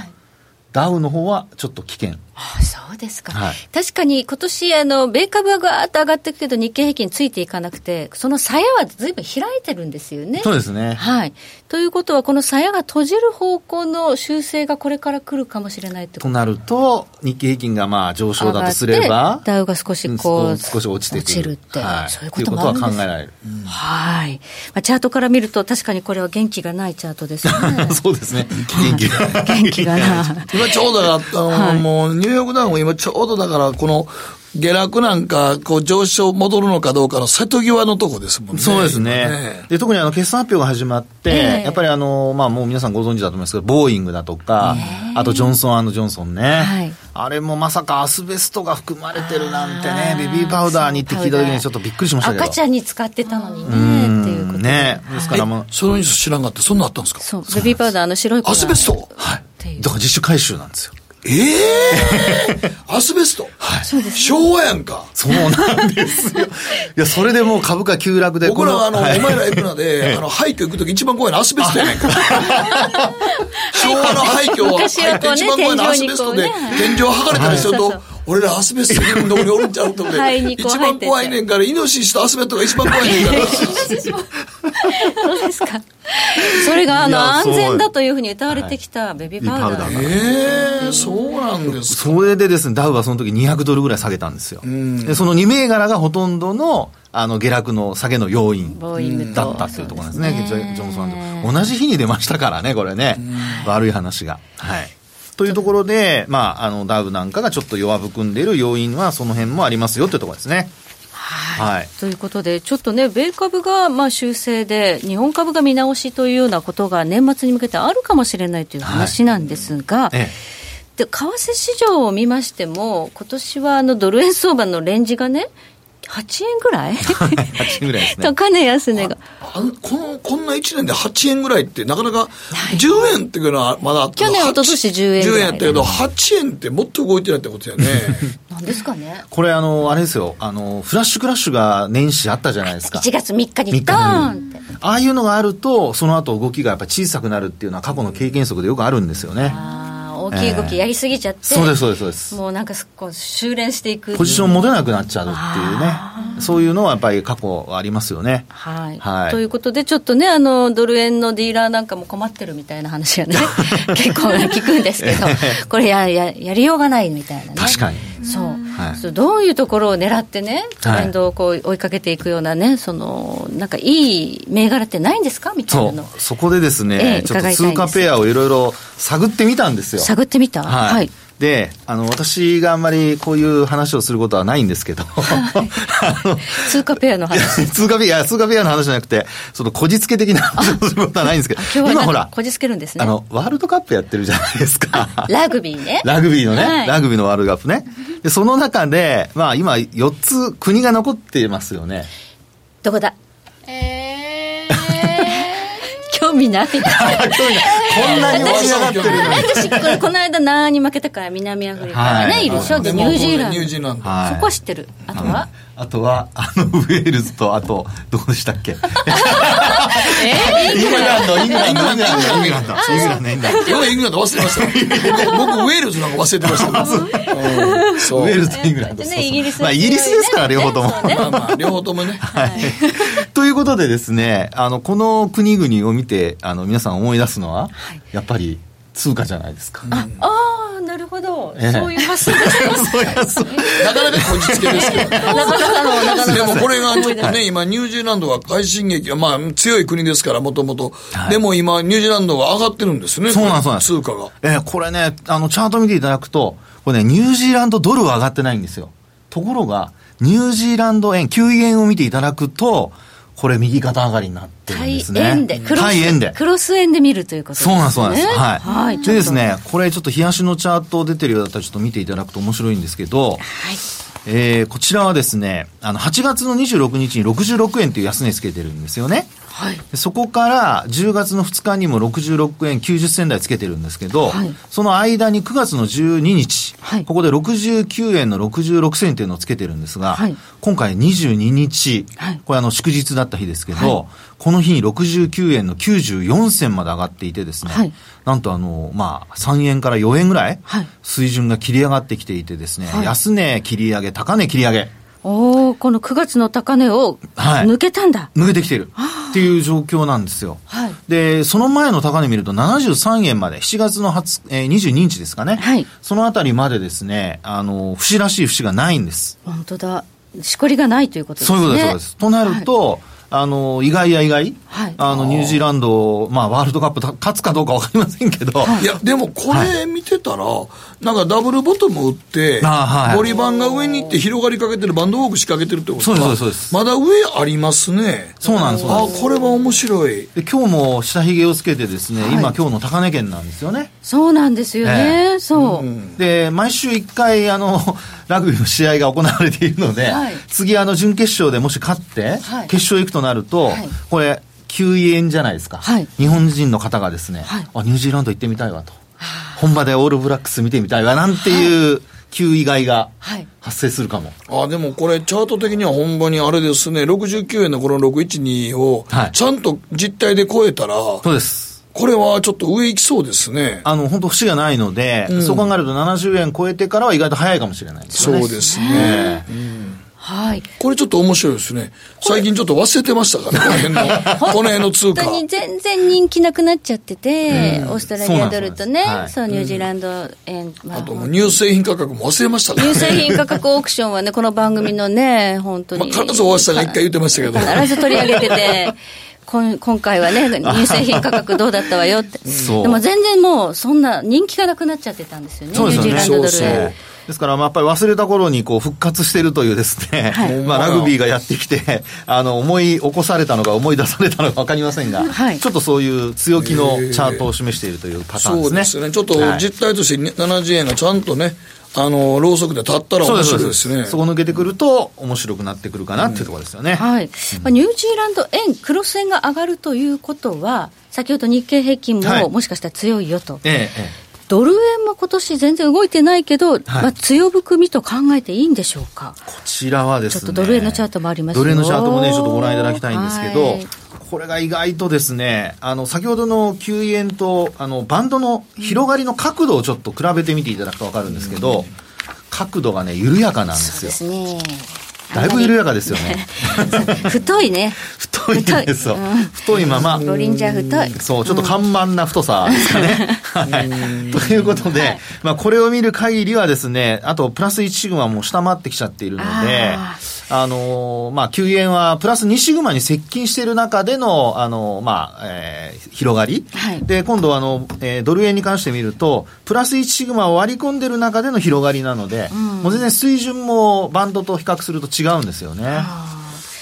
D: ダウの方はちょっと危険。
C: あそうですか、
D: はい。
C: 確かに今年あの米株はガーッと上がっていくけど日経平均ついていかなくてその鞘はずいぶん開いてるんですよね。
D: そうですね。
C: はい。ということはこの鞘が閉じる方向の修正がこれから来るかもしれないと。
D: となると、日経平均がまあ上昇だとすれば
C: ダウが少しこう
D: 少し落ちてくる。
C: 落ちるって
D: はい、
C: そういうこ
D: と
C: もあるんです。
D: 考えられる。
C: はい、まあ、チャートから見ると確かにこれは元気がないチャートですよね。
D: そうですね。元気が。
C: 元気がない。
B: 今ちょうどあの、
C: はい。
B: もう、ニューヨークダウンも今ちょうどだから、この、下落なんか、こう、上昇戻るのかどうかの瀬戸際のとこですもんね。
D: そうですね。
B: 今。
D: で、特にあの、決算発表が始まって、
C: ええ。
D: やっぱりあの、まあもう皆さんご存知だと思いますけど、ボーイングだとか、あとジョンソンジョンソンね。
C: はい。
D: あれもまさかアスベストが含まれてるなんてね、ベビーパウダーにって聞いた時にちょっとびっくりしましたけど。
C: 赤ちゃんに使ってたのにね
D: うん。
C: っていうことで。
D: ね。ですからもう、
B: そのニュース知らんがって、そんなあったんですか？
C: そう。ベビーパウダーあの白い粉
B: アスベスト？
D: はい。だから自主回収なんですよ。
B: ええ アスベスト？
C: そうです
B: 昭和やんか。
D: そうなんですよ。いや、それでもう株価急落で。
B: 僕らはあの、
D: はい
B: お前ら行くので、あの、廃墟行くとき一番怖いのはアスベストやねんから。昭和の廃墟を入って一番怖いのはアスベストで、天井剥がれたりすると俺らアスベストにどこにおるんちゃうと思って一番怖いねんから、イノシシとアスベストが一番怖いねんから。
C: そうですか。それがあの安全だというふうに歌われてきたベビーパウダー。
B: ええそうなんですか。
D: それでですね、ダウはその時200ドルぐらい下げたんですよ。で、その2銘柄がほとんどの、あの、下落の下げの要因だったっていうところなんですね。
C: すね
D: ジョンソンと同じ日に出ましたからね、これね。悪い話が。はい。というところで、まあ、あの、ダウなんかがちょっと弱含んでいる要因は、その辺もありますよっていうところですね。はい。
C: ということで、ちょっとね、米株がまあ修正で、日本株が見直しというようなことが年末に向けてあるかもしれないという話なんですが、
D: え
C: で為替市場を見ましても、今年はあのドル円相場のレンジがね、8円ぐらい、
D: え。8ぐらいですね。
C: 高値安値が。
B: この、こんな1年で8円ぐらいって、なかなか、10円っていうのはまだあったけど
C: 去年一昨年10円
B: 10
C: ぐらい
B: 円やったけど、8円ってもっと動いてないってことやね。
C: なんですかね。
D: これあの、あれですよ、あの、フラッシュクラッシュが年始あったじゃないですか。
C: 1月3日にドーンって。
D: ああいうのがあると、その後動きがやっぱ小さくなるっていうのは過去の経験則でよくあるんですよね。
C: あー大きい動きやりすぎちゃって、
D: そうです、そうです、そうです。
C: もうなんかすこう修練していく。
D: ポジション持てなくなっちゃうっていうね。そういうのはやっぱり過去ありますよね。
C: はい、
D: はい
C: ということで、ちょっとね、あのドル円のディーラーなんかも困ってるみたいな話がね、結構聞くんですけど、これやや、やりようがないみたいなね。
D: 確かに。
C: そう、
D: はい。
C: どういうところを狙ってね、トレンドをこう追いかけていくようなね、そのなんかいい銘柄ってないんですか？みたい
D: そ
C: な。
D: そこでですね、
C: ええ
D: ちょっと通貨ペアをいろいろ探ってみたんですよ。
C: 探ってみた、
D: はい。
C: はい
D: で、あの、私があんまりこういう話をすることはないんですけど、あの
C: 通貨ペアの話。
D: 通貨ペア、いや通貨ペアの話じゃなくて、そのこじつけ的な話をすることはないんですけど、
C: 今
D: ほら、
C: かこじつけるんですね。
D: あの、ワールドカップやってるじゃないですか。
C: ラグビーね。
D: ラグビーのね、
C: はい
D: ラグビーのワールドカップね。で、その中で、まあ今4つ国が残ってますよね。
C: どこだ？味ない。
D: こんなに盛り上がってるのに。
C: 私、この間、何に負けたから、南アフリカがね、
D: はい
C: いるでしょ、で、ニ
B: も
C: ュージーランド。
B: ニュージーランド。
D: はい
C: そこは知ってる。あとは、
D: あとは、あの、ウェールズと、あと、どこでしたっけ？イングランド、イングランド、イングランド、イングランド、イングランド、イングランド。
B: 俺イングランド忘れました。僕、僕ウェールズなんか忘れてました。
D: ウェールズとイングランド。
C: ねイギリス
D: まあ、イギリスですから、両方とも。
C: そうね
B: まあまあ、両方ともね。
D: はい。ということでですね、あの、この国々を見て、あの、皆さん思い出すのは、やっぱり通貨じゃないですか。
C: ああ、なるほど。
D: ええ
C: そういう発想で。
B: なかなかこじつけですけど。
C: なかなかの、なかなかの。
B: でもこれがちょっとね、今、ニュージーランドが快進撃、まあ、強い国ですから、もともと。でも今、ニュージーランドが上がってるんですね。
D: そうなんですそうなんです
B: 通貨が。
D: えーこれね、あの、チャート見ていただくと、これね、ニュージーランドドルは上がってないんですよ。ところが、ニュージーランド円、9円を見ていただくと、これ右肩上がりになってるん
C: 対
D: ですね。
C: 円で、クロス
D: 対円で。
C: クロス円で見るということですね。
D: そうなんです、そうなんです。はい。
C: はい。
D: でですね、これちょっと冷やしのチャート出てるようだったらちょっと見ていただくと面白いんですけど、
C: はい。
D: えーこちらはですね、あの、8月の26日に66円という安値つけてるんですよね。
C: はい。
D: でそこから10月の2日にも66円90銭台つけてるんですけど、
C: はい。
D: その間に9月の12日、
C: はい。
D: ここで69円の66銭というのをつけてるんですが、
C: はい。
D: 今回22日、
C: はい。
D: これあの祝日だった日ですけど、この日に69円の94銭まで上がっていてですね、
C: はい。
D: なんとあの、まあ、3円から4円ぐらい
C: はい。
D: 水準が切り上がってきていてですね、
C: はい。
D: 安値切り上げ、高値切り上げ、
C: おおこの9月の高値を
D: はい
C: 抜けたんだ。
D: 抜けてきてるっていう状況なんですよ。
C: はい。
D: で、その前の高値見ると73円まで、7月の20、えー22日ですかね。
C: はい
D: そのあたりまでですね、あの、節らしい節がないんです。
C: 本当だ。しこりがないということですね。
D: そういうことです。となると、あの、意外や意外、
C: はい。
D: あの、ニュージーランド、まあ、ワールドカップた勝つかどうかわかりませんけど、
B: い。や、でもこれ見てたら、なんかダブルボトム打って、
D: あはい。
B: ボリバンが上に行って広がりかけてる、バンドウォーク仕掛けてるってことは
D: そうですそうです
B: まだ上ありますね。
D: そうなんです
B: あこれは面白い。
D: で今日も下髭をつけてですね、今今日の高値圏なんですよね。
C: そうなんですよね。
D: え
C: そう。
D: で、毎週1回、あの、ラグビーの試合が行われているので、
C: はい。
D: 次、あの、準決勝でもし勝って、
C: はい。
D: 決勝行くとなると、
C: はい
D: これ、9円じゃないですか、
C: はい
D: 日本人の方がですね、
C: はい
D: あ、ニュージーランド行ってみたいわと。本場でオールブラックス見てみたいわ、なんていう、9意外が
C: はい
D: 発生するかも。
B: あ、でもこれチャート的にはほんまにあれですね、69円のこの612を
D: はい、
B: ちゃんと実態で超えたら、
D: そうです。
B: これはちょっと上行きそうですね。
D: あの、本当節がないので、そう考えると70円超えてからは意外と早いかもしれないです
B: そ
D: ね。
B: うですね。
C: はい。
B: これちょっと面白いですね。最近ちょっと忘れてましたからね、この辺の、この辺の通貨。
C: 本当に全然人気なくなっちゃってて、オーストラリアドルとね、
D: そうなんです
C: そう、ニュージーランド円、ま
B: あともう乳製品価格も忘れましたからね。
C: 乳製品価格オークションはね、この番組のね、本当に。
B: まあ、必ず大橋さんが一回言ってましたけど。
C: 必ず取り上げてて、今今回はね、乳製品価格どうだったわよって。でも全然もう、そんな人気がなくなっちゃってたんですよね、ニュージーランドドル
B: そうそう
C: 円。
D: ですから、まあ、やっぱり忘れた頃にこう復活しているというですね、
C: はい
D: まあ、ラグビーがやってきて、あの、思い起こされたのか思い出されたのか 分かりませんが、
C: はい
D: ちょっとそういう強気のチャートを示しているというパターンですね。
B: そうですね。ちょっと
D: はい
B: 実態として70円がちゃんとね、あの、ろうそくで立ったら面。白いですすね。
D: そこ抜けてくると面白くなってくるかなっていうところですよね。
C: はい。まあ、ニュージーランド円、クロス円が上がるということは、先ほど日経平均
D: はい
C: ももしかしたら強いよと。
D: ええ、ええ。
C: ドル円も今年全然動いてないけど、まあ、強含みと考えていいんでしょうか？
D: こちらはですね。
C: ちょっとドル円のチャートもありますよ
D: ドル円のチャートもね、ちょっとご覧いただきたいんですけど、
C: はい
D: これが意外とですね、あの、先ほどの9円と、あの、バンドの広がりの角度をちょっと比べてみていただくとわかるんですけど、角度がね、緩やかなんですよ。
C: ですね。
D: だいぶ緩やかですよね。
C: 太いね。
D: 太いんですよ。
C: うん
D: 太いまま。
C: ボリンジャー太い。
D: そう、ちょっと緩慢な太さですかね。はい。ということで、まあこれを見る限りはですね、あとプラス1シグマも下回ってきちゃっているので、
C: あ
D: あのーまあ9円はプラス2シグマに接近している中での、あのーまあ、えー広がり。
C: はい
D: で、今度はあの、えードル円に関して見ると、プラス1シグマを割り込んでる中での広がりなので、もう全然水準もバンドと比較すると違うんですよね。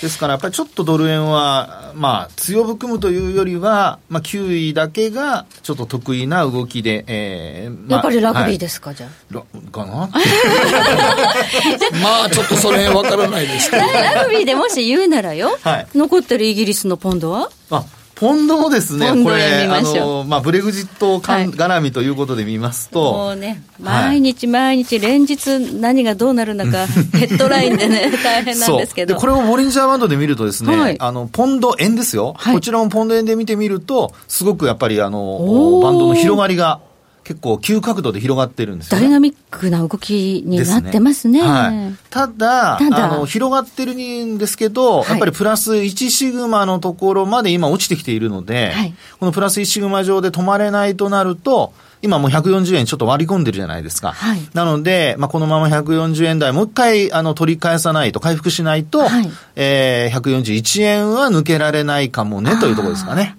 D: ですからやっぱりちょっとドル円は、まあ、強含むというよりは、まあ、9位だけがちょっと得意な動きで、えーまあ
C: やっぱりラグビー
D: はい
C: ですか、じゃあ。
D: ラかな
B: まあ、ちょっとそれわからないですけど。
C: ラグビーでもし言うならよ、
D: はい
C: 残ってるイギリスのポンドは？
D: あポンドもですねこれ、あの、まあ、ブレグジットかん
C: はい
D: 絡みということで見ます
C: も
D: と、
C: うね、
D: はい。
C: 毎日毎日連日何がどうなるのか、ヘッドラインでね、大変なんですけど。
D: これをボリンジャーバンドで見るとですね、
C: はい。
D: あのポンド円ですよ、
C: はい。
D: こちらもポンド円で見てみるとすごくやっぱりあ
C: お
D: の
C: ー。
D: バンドの広がりが結構急角度で広がってるんですよね。
C: ダイナミックな動きになってますね。
D: はい、ただ
C: ただ。
D: あの、広がってるんですけど、
C: はい。
D: やっぱりプラス1シグマのところまで今落ちてきているので、
C: はい。
D: このプラス1シグマ上で止まれないとなると、今もう140円ちょっと割り込んでるじゃないですか。
C: はい。
D: なので、まあ、このまま140円台、もう一回あの取り返さないと、回復しないと、
C: はい。
D: えー、141円は抜けられないかもねというところですかね。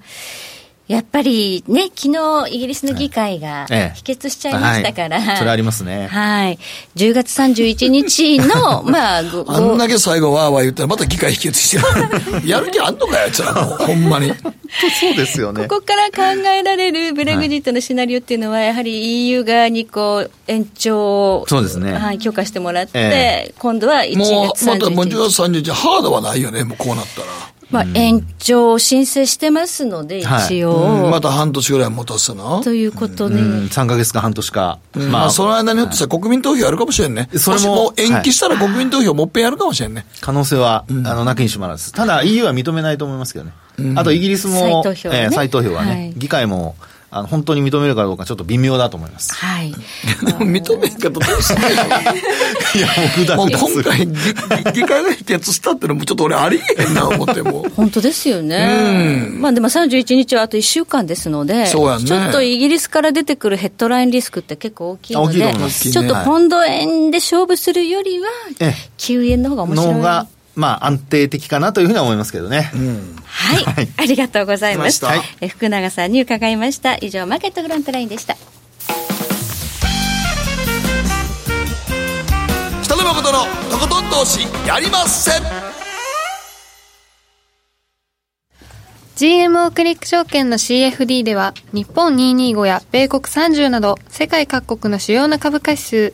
C: やっぱりね、昨日イギリスの議会が
D: ええ
C: 否決しちゃいましたから。
D: はいそれありますね
C: はい。10月31日の、まあ、ご
B: あんだけ最後わーわー言ったらまた議会否決してる。やる気あんのかよ、つら。ほんまに。
D: そうですよね。
C: ここから考えられるブレグジットのシナリオっていうのは、やはり EU 側にこう延長を
D: そうですね
C: はい、許可してもらって、
D: え
C: 今度は1
B: も
C: 月
B: う、またもう
C: 31
B: 10
C: 日。
B: 月30日、ハードはないよね、もうこうなったら。
C: まあ、延長を申請してますので、
D: はい。
C: 一応、
B: うん。また半年ぐらい持たせたな。
C: ということで、
D: うん、3ヶ月か半年か。
B: まあ、その間によってさ、国民投票やるかもしれんね。
D: それも
B: 延期したら国民投票もっぺんやるかもしれんね。
D: 可能性は、あの、なきにしもあらず。ただ EU は認めないと思いますけどね。あとイギリスも、
C: 再投票はね。
D: えー再投票はね、
C: はい。
D: 議会も、あの、本当に認めるかどうかちょっと微妙だと思います。
C: はい。
B: で も認めんかどうすんの
D: いや、もう普段
B: もう
D: からす
B: 今回、議議会が否決したってのもちょっと俺ありえへんな思ってもう。
C: 本当ですよね。まあでも31日はあと1週間ですので、
B: そうやんね
C: ちょっとイギリスから出てくるヘッドラインリスクって結構大きいので、
D: 大きいと思います
C: ちょっとポンド円で勝負するよりは
D: ええ、
C: 9円の方が面白い。
D: まあ、安定的かなというふうには思いますけどね。
C: はい、
D: はい
C: ありがとうございます。
B: 来ました
C: え福永さんに伺いました。以上、マーケットフロントラインでした。
B: 北野誠のとことん投資やりません
A: GMO クリック証券の CFD では日本225や米国30など世界各国の主要な株価指数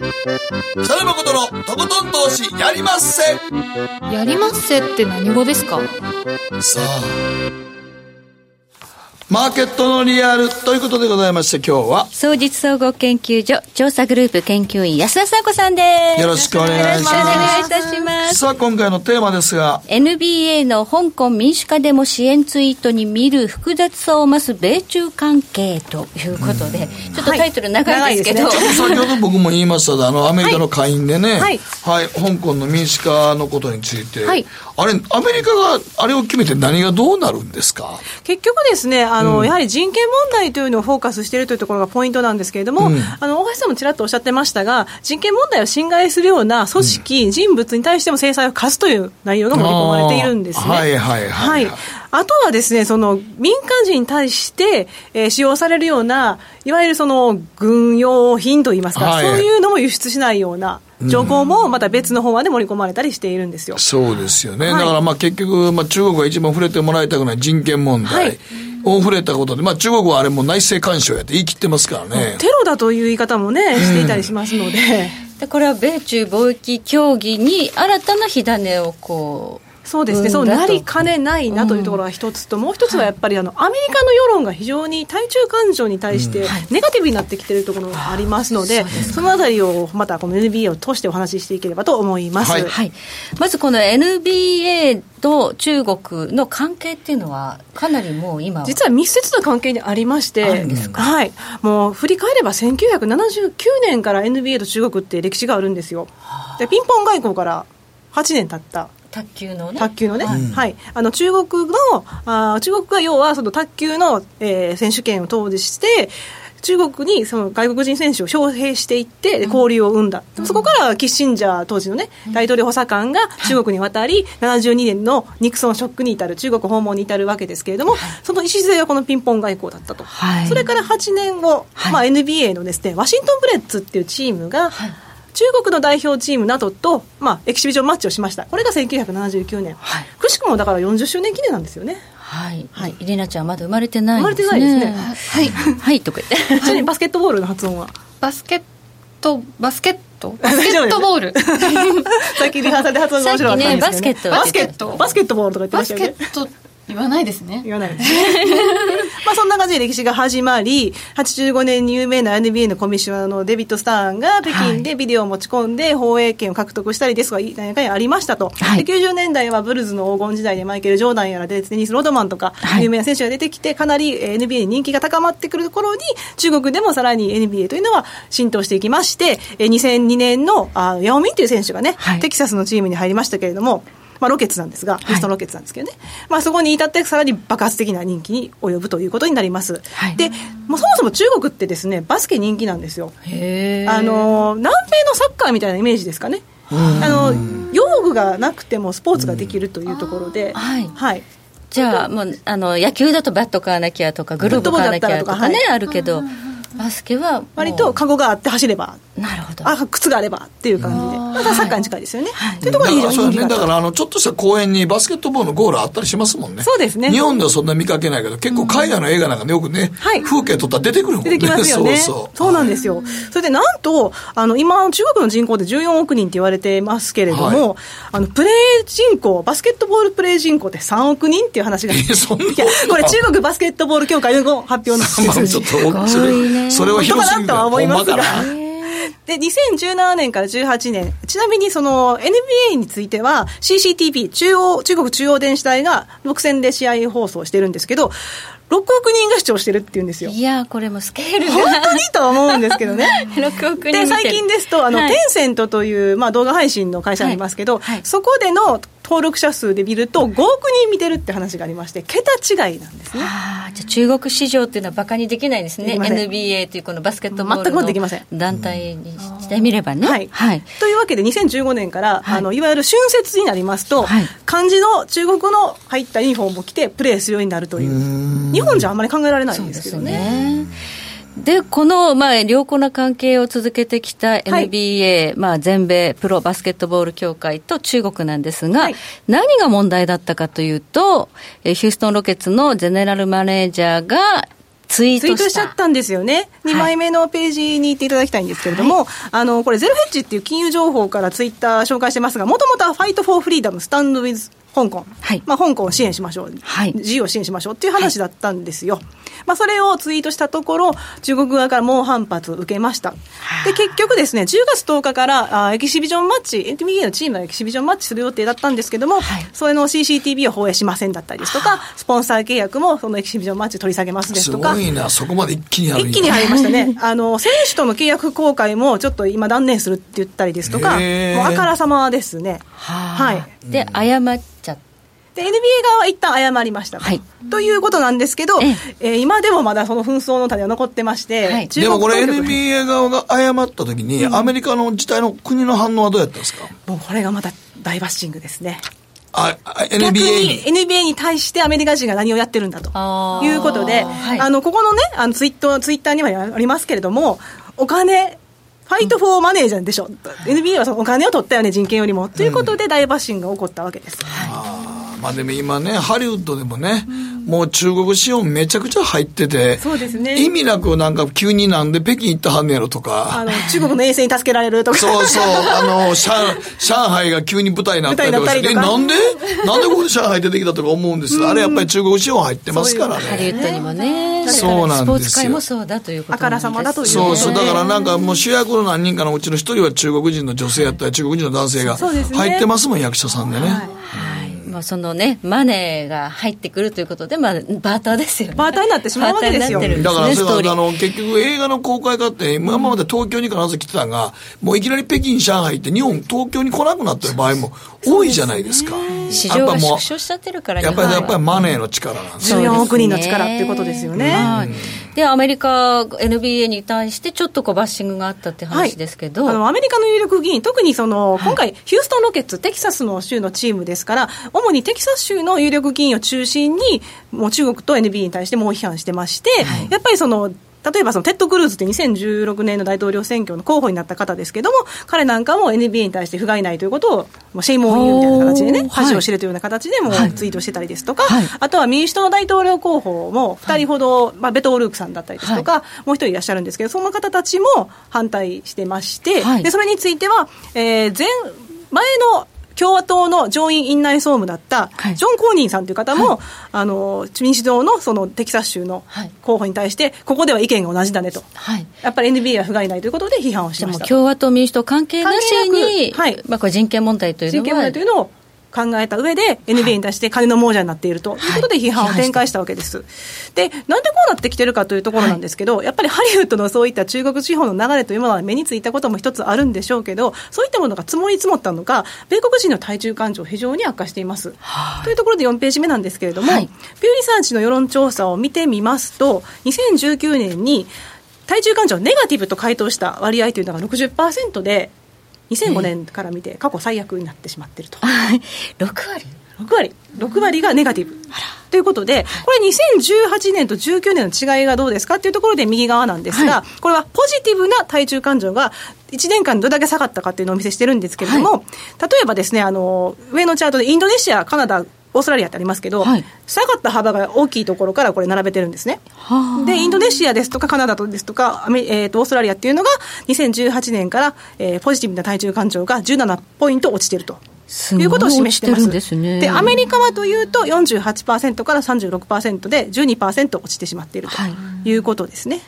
B: 北野誠のとことん投資やりまっせ。
A: やりまっせって何語ですか？
B: さあマーケットのリアルということでございまして今日は。
C: 総実総合研究所調査グループ研究員安田紗子さんです。
B: よろしくお願いします。
C: よろしくお願いいたします。
B: さあ今回のテーマですが。
C: NBA の香港民主化デモ支援ツイートに見る複雑さを増す米中関係ということで、ちょっとタイトル長いですけど、
B: ちょっと先ほど僕も言いましたがあのアメリカの下院でね、は
I: はい。い
B: 香港の民主化のことについて、
I: はい。
B: あれアメリカがあれを決めて何がどうなるんですか？
I: 結局ですね、あの、やはり人権問題というのをフォーカスしているというところがポイントなんですけれども、あの、大橋さんもちらっとおっしゃってましたが、人権問題を侵害するような組織、人物に対しても制裁を科すという内容が盛り込まれているんですね。
B: はいはいはいはい。
I: あとはですね、その民間人に対して、えー使用されるような、いわゆるその軍用品といいますか、
B: はい。
I: そういうのも輸出しないような条項もまた別の法案で盛り込まれたりしているんですよ。
B: そうですよね、
I: はい
B: だからまあ結局、まあ、中国が一番触れてもらいたくない人権問題。
I: はい
B: を触れたことで、まあ、中国はあれも内政干渉やって言い切ってますからね。
I: テロだという言い方もね、していたりしますので。
C: でこれは米中貿易協議に新たな火種をこう
I: そうですね、そうなりかねないなというところが一つと、もう一つはやっぱりあの、アメリカの世論が非常に対中感情に対してネガティブになってきているところがありますので、そのあたりをまたこの NBA を通してお話ししていければと思います。
B: はい。
C: はい、まずこの NBA と中国の関係っていうのはかなりもう今
I: 実は密接な関係にありまして、はい、もう振り返れば1979年から NBA と中国って歴史があるんですよ。でピンポン外交から8年経った
C: 卓球のね。
I: 卓球のね、
C: は
I: はい。いあの中国のあー中国が要はその卓球の、えー選手権を投じして中国にその外国人選手を招聘していってで交流を生んだ、でもそこからキッシンジャー当時のね大統領補佐官が中国に渡り、72年のニクソンショックに至る中国訪問に至るわけですけれども、その礎はこのピンポン外交だったと、
C: はい。
I: それから8年後、
C: はい。
I: まあ、NBA のですねワシントンブレッツっていうチームが、中国の代表チームなどと、まあ、エキシビジョンマッチをしました。これが1979年。
C: はい
I: くしくもだから40周年記念なんですよね。
C: はい、
I: はい
C: イレナちゃんまだ生まれてないんですね
I: 生まれてないですね
C: はいはいとか言って
I: ちなみにバスケットボールの発音は？
A: バスケット、バスケット？バスケットボール？
I: さっきリハーサルで発音が面白かったんですけど、ね、
C: さっきね
I: バスケット。バスケットボールとか言ってま
A: バス
I: したよね。
A: ケット言わないですね。
I: 言わないです。まあそんな感じで歴史が始まり、85年に有名な NBA のコミッショナーのデビッド・スターンが北京でビデオを持ち込んで放映権を獲得したりですが、何やかんやありましたと。
C: はい
I: で90年代はブルズの黄金時代でマイケル・ジョーダンやらデニス・ロードマンとか、
C: はい
I: 有名な選手が出てきて、かなりえー NBA に人気が高まってくる頃に、中国でもさらに NBA というのは浸透していきまして、えー2002年のあヤオミンという選手がね、
C: はい
I: テキサスのチームに入りましたけれども、まあ、ロケッツなんですが、ヒューストンロケッツなんですけどね、まあ、そこに至ってさらに爆発的な人気に及ぶということになります。
C: はい。
I: で、もうそもそも中国ってですね、バスケ人気なんですよ。あの南米のサッカーみたいなイメージですかね。あの用具がなくてもスポーツができるというところで、
C: はい。
I: はい、
C: じゃあもうあの野球だとバット買わなきゃとかグローブ買わなきゃとかね
I: フットボールだったらとか
C: あるけどバスケは
I: 割とカゴがあって走れば、
C: なるほど
I: あ靴があればっていう感じで、またサッカーに近いですよね。というところに非常に人気があった
B: だからあのちょっとした公園にバスケットボールのゴールあったりしますもんね。
I: そうですね
B: 日本ではそんな見かけないけど、結構海外の映画なんかでよくね、
I: はい
B: 風景撮ったら出てくるもんね。
I: 出てきますよね。
B: そ う
I: そう
B: そう。
I: なんですよ。それでなんと、あの、今、中国の人口で14億人って言われてますけれども、
B: はい
I: あの、プレー人口、バスケットボールプレー人口って3億人っていう話が。
B: えそんない
I: や、これ中国バスケットボール協会の発表なん
B: まあ
I: ですよ。
B: ちょっと、それ、それは広すぎる
I: かなとは思いますが
B: ほんまかな
I: で、2017年から18年、ちなみにその NBA については CCTV、中央、中国中央電子台が独占で試合放送してるんですけど、6億人が視聴してるっていうんですよ。
C: いやーこれもスケールが。
I: 本当にとは思うんですけどね。
C: 6億人
I: で、
C: る。
I: 最近ですと、あの、
C: はい。
I: テンセントという、まあ、動画配信の会社がありますけど、
C: はい。はい。
I: そこでの登録者数で見ると、5億人見てるって話がありまして、桁違いなんですね。
C: あーじゃあ中国市場っていうのはバカにできないですね。NBA というこのバスケットボール
I: 全くできません。
C: の団体にしてみればね。
I: はい
C: はい。
I: というわけで、2015年から、
C: はい。
I: い、あのいわゆる春節になりますと、
C: はい。
I: 漢字の中国語の入ったユニフォームを着てプレーするようになるという、日本じゃあんまり考えられないんですけどね。
C: で、この、まあ、良好な関係を続けてきた NBA、はい、まあ、全米プロバスケットボール協会と中国なんですが、はい、何が問題だったかというと、ヒューストン・ロケッツのゼネラルマネージャーが、ツイート
I: ツイートしちゃったんですよね。2枚目のページに行っていただきたいんですけれども、はい、あの、これゼロヘッジっていう金融情報からツイッター紹介してますが、もともとはファイトフォーフリーダムスタンドウィズ香港、はい、まあ、香港を支援しましょう、はい、自由を支援しましょうっていう話だったんですよ。はい、まあ、それをツイートしたところ、中国側から猛反発を受けました。で、結局ですね、10月10日からあエキシビジョンマッチ、NTBA のチームのエキシビジョンマッチする予定だったんですけども、はい、それの CCTV を放映しませんだったりですとか、スポンサー契約もそのエキシビジョンマッチ取り下げますですとか。
B: すごいな、そこまで一気に
I: 一気に入りましたね。あの、選手との契約公開もちょっと今断念するって言ったりですとか、もうあからさまですね。
C: はい。で、謝っちゃっ
I: で NBA 側は一旦謝りましたと,、はい、ということなんですけど、ええ。ー、今でもまだその紛争の種は残ってまして、はい、
B: でもこれ NBA 側が謝った時に、うん、アメリカの自体の国の反応はどうやったんですか？
I: もうこれがまた大バッシングですね。
B: あ NBA に。
I: NBA に対してアメリカ人が何をやってるんだと。いうことで、はい、あのここのねあのツイッターツイッターにはありますけれどもお金ファイトフォーマネージャーでしょ、うん、NBA はそのお金を取ったよね人権よりも、ということで大バッシングが起こったわけです、
B: はいまあでも今ね、ハリウッドでもね、うん、もう中国資本めちゃくちゃ入ってて、
I: そうですね。
B: 意味なくなんか急になんで北京行ったはんねやろとか。
I: あの、中国の衛星に助けられるとか。
B: そうそう、あの、上上海が急に舞台になったりとかして、え、なんで？なんでここで上海出てきたとか思うんですあれやっぱり中国資本入ってますからね。
C: ハリウッドにもね。
B: そうなんですよ。スポーツ
C: 界もそうだということあ
I: からさまだという
B: そうそう、だからなんかもう主役の何人かのうちの一人は中国人の女性やったり、中国人の男性が入ってますもん、役者さんでね。はい
C: まあ、そのね、マネーが入ってくるということで、まあ、バーターですよね。
I: バーターになってしまうわけですよ。
B: すだからそれはあの結局映画の公開化って、今まで東京に必ず来てたが、もういきなり北京、上海って日本、東京に来なくなってる場合も多いじゃないですか。
C: 市場が縮小しちゃってるから
B: やっぱり、やっぱりマネーの力なんです
I: よ。14億人の力っていうことですよね。
C: で、アメリカ、NBA に対してちょっとこうバッシングがあったって話ですけど、
I: はい、あのアメリカの有力議員、特にその、今回、ヒューストン・ロケッツ、テキサスの州のチームですから、主にテキサス州の有力議員を中心に、もう中国と NBA に対して猛批判してまして、はい、やっぱりその、例えばそのテッド・クルーズって2016年の大統領選挙の候補になった方ですけども、彼なんかも NBA に対して不甲斐ないということを、もう shame on you みたいな形でね、恥を知れというような形でもツイートしてたりですとか、はい、あとは民主党の大統領候補も2人ほど、はい、まあ、ベト・オルークさんだったりですとか、はい、もう一人いらっしゃるんですけど、その方たちも反対してまして、でそれについては、えー、前前の共和党の上院院内総務だった、ジョン・コーニンさんという方も、はい、あの民主党のそのテキサス州の候補に対して、ここでは意見が同じだねと、はい、やっぱり NBA は不甲斐ないということで批判をしてました。
C: 共和党、民主党関係なしに、はい。まあ、これ人権問題というのは。人権問題というのを
I: 考えた上で NBA に対して金の亡者になっていると。い。うことで批判を展開したわけです。で、なんでこうなってきてるかというところなんですけど、やっぱりハリウッドのそういった中国地方の流れというものは目についたことも一つあるんでしょうけど、そういったものが積もり積もったのか、米国人の対中感情非常に悪化しています。というところで4ページ目なんですけれども、はい、ピューリサーチの世論調査を見てみますと、2019年に対中感情ネガティブと回答した割合というのが60%で、2005年から見て過去最悪になってしまっていると。
C: 6割
I: ?6 割。6割がネガティブ。ということで、これ2018年と19年の違いがどうですかっていうところで右側なんですが、はい、これはポジティブな対中感情が1年間どれだけ下がったかっていうのをお見せしてるんですけれども、はい、例えばですね、あの、上のチャートでインドネシア、カナダ、オーストラリアってありますけど、はい、下がった幅が大きいところからこれ並べてるんですね。で、インドネシアですとかカナダですとか、えーと、オーストラリアっていうのが2018年から、えー、ポジティブな対中感情が17ポイント落ちてると。いうことを示してます。ですね、で、アメリカはというと48%から36%で12%落ちてしまっているということですね。はい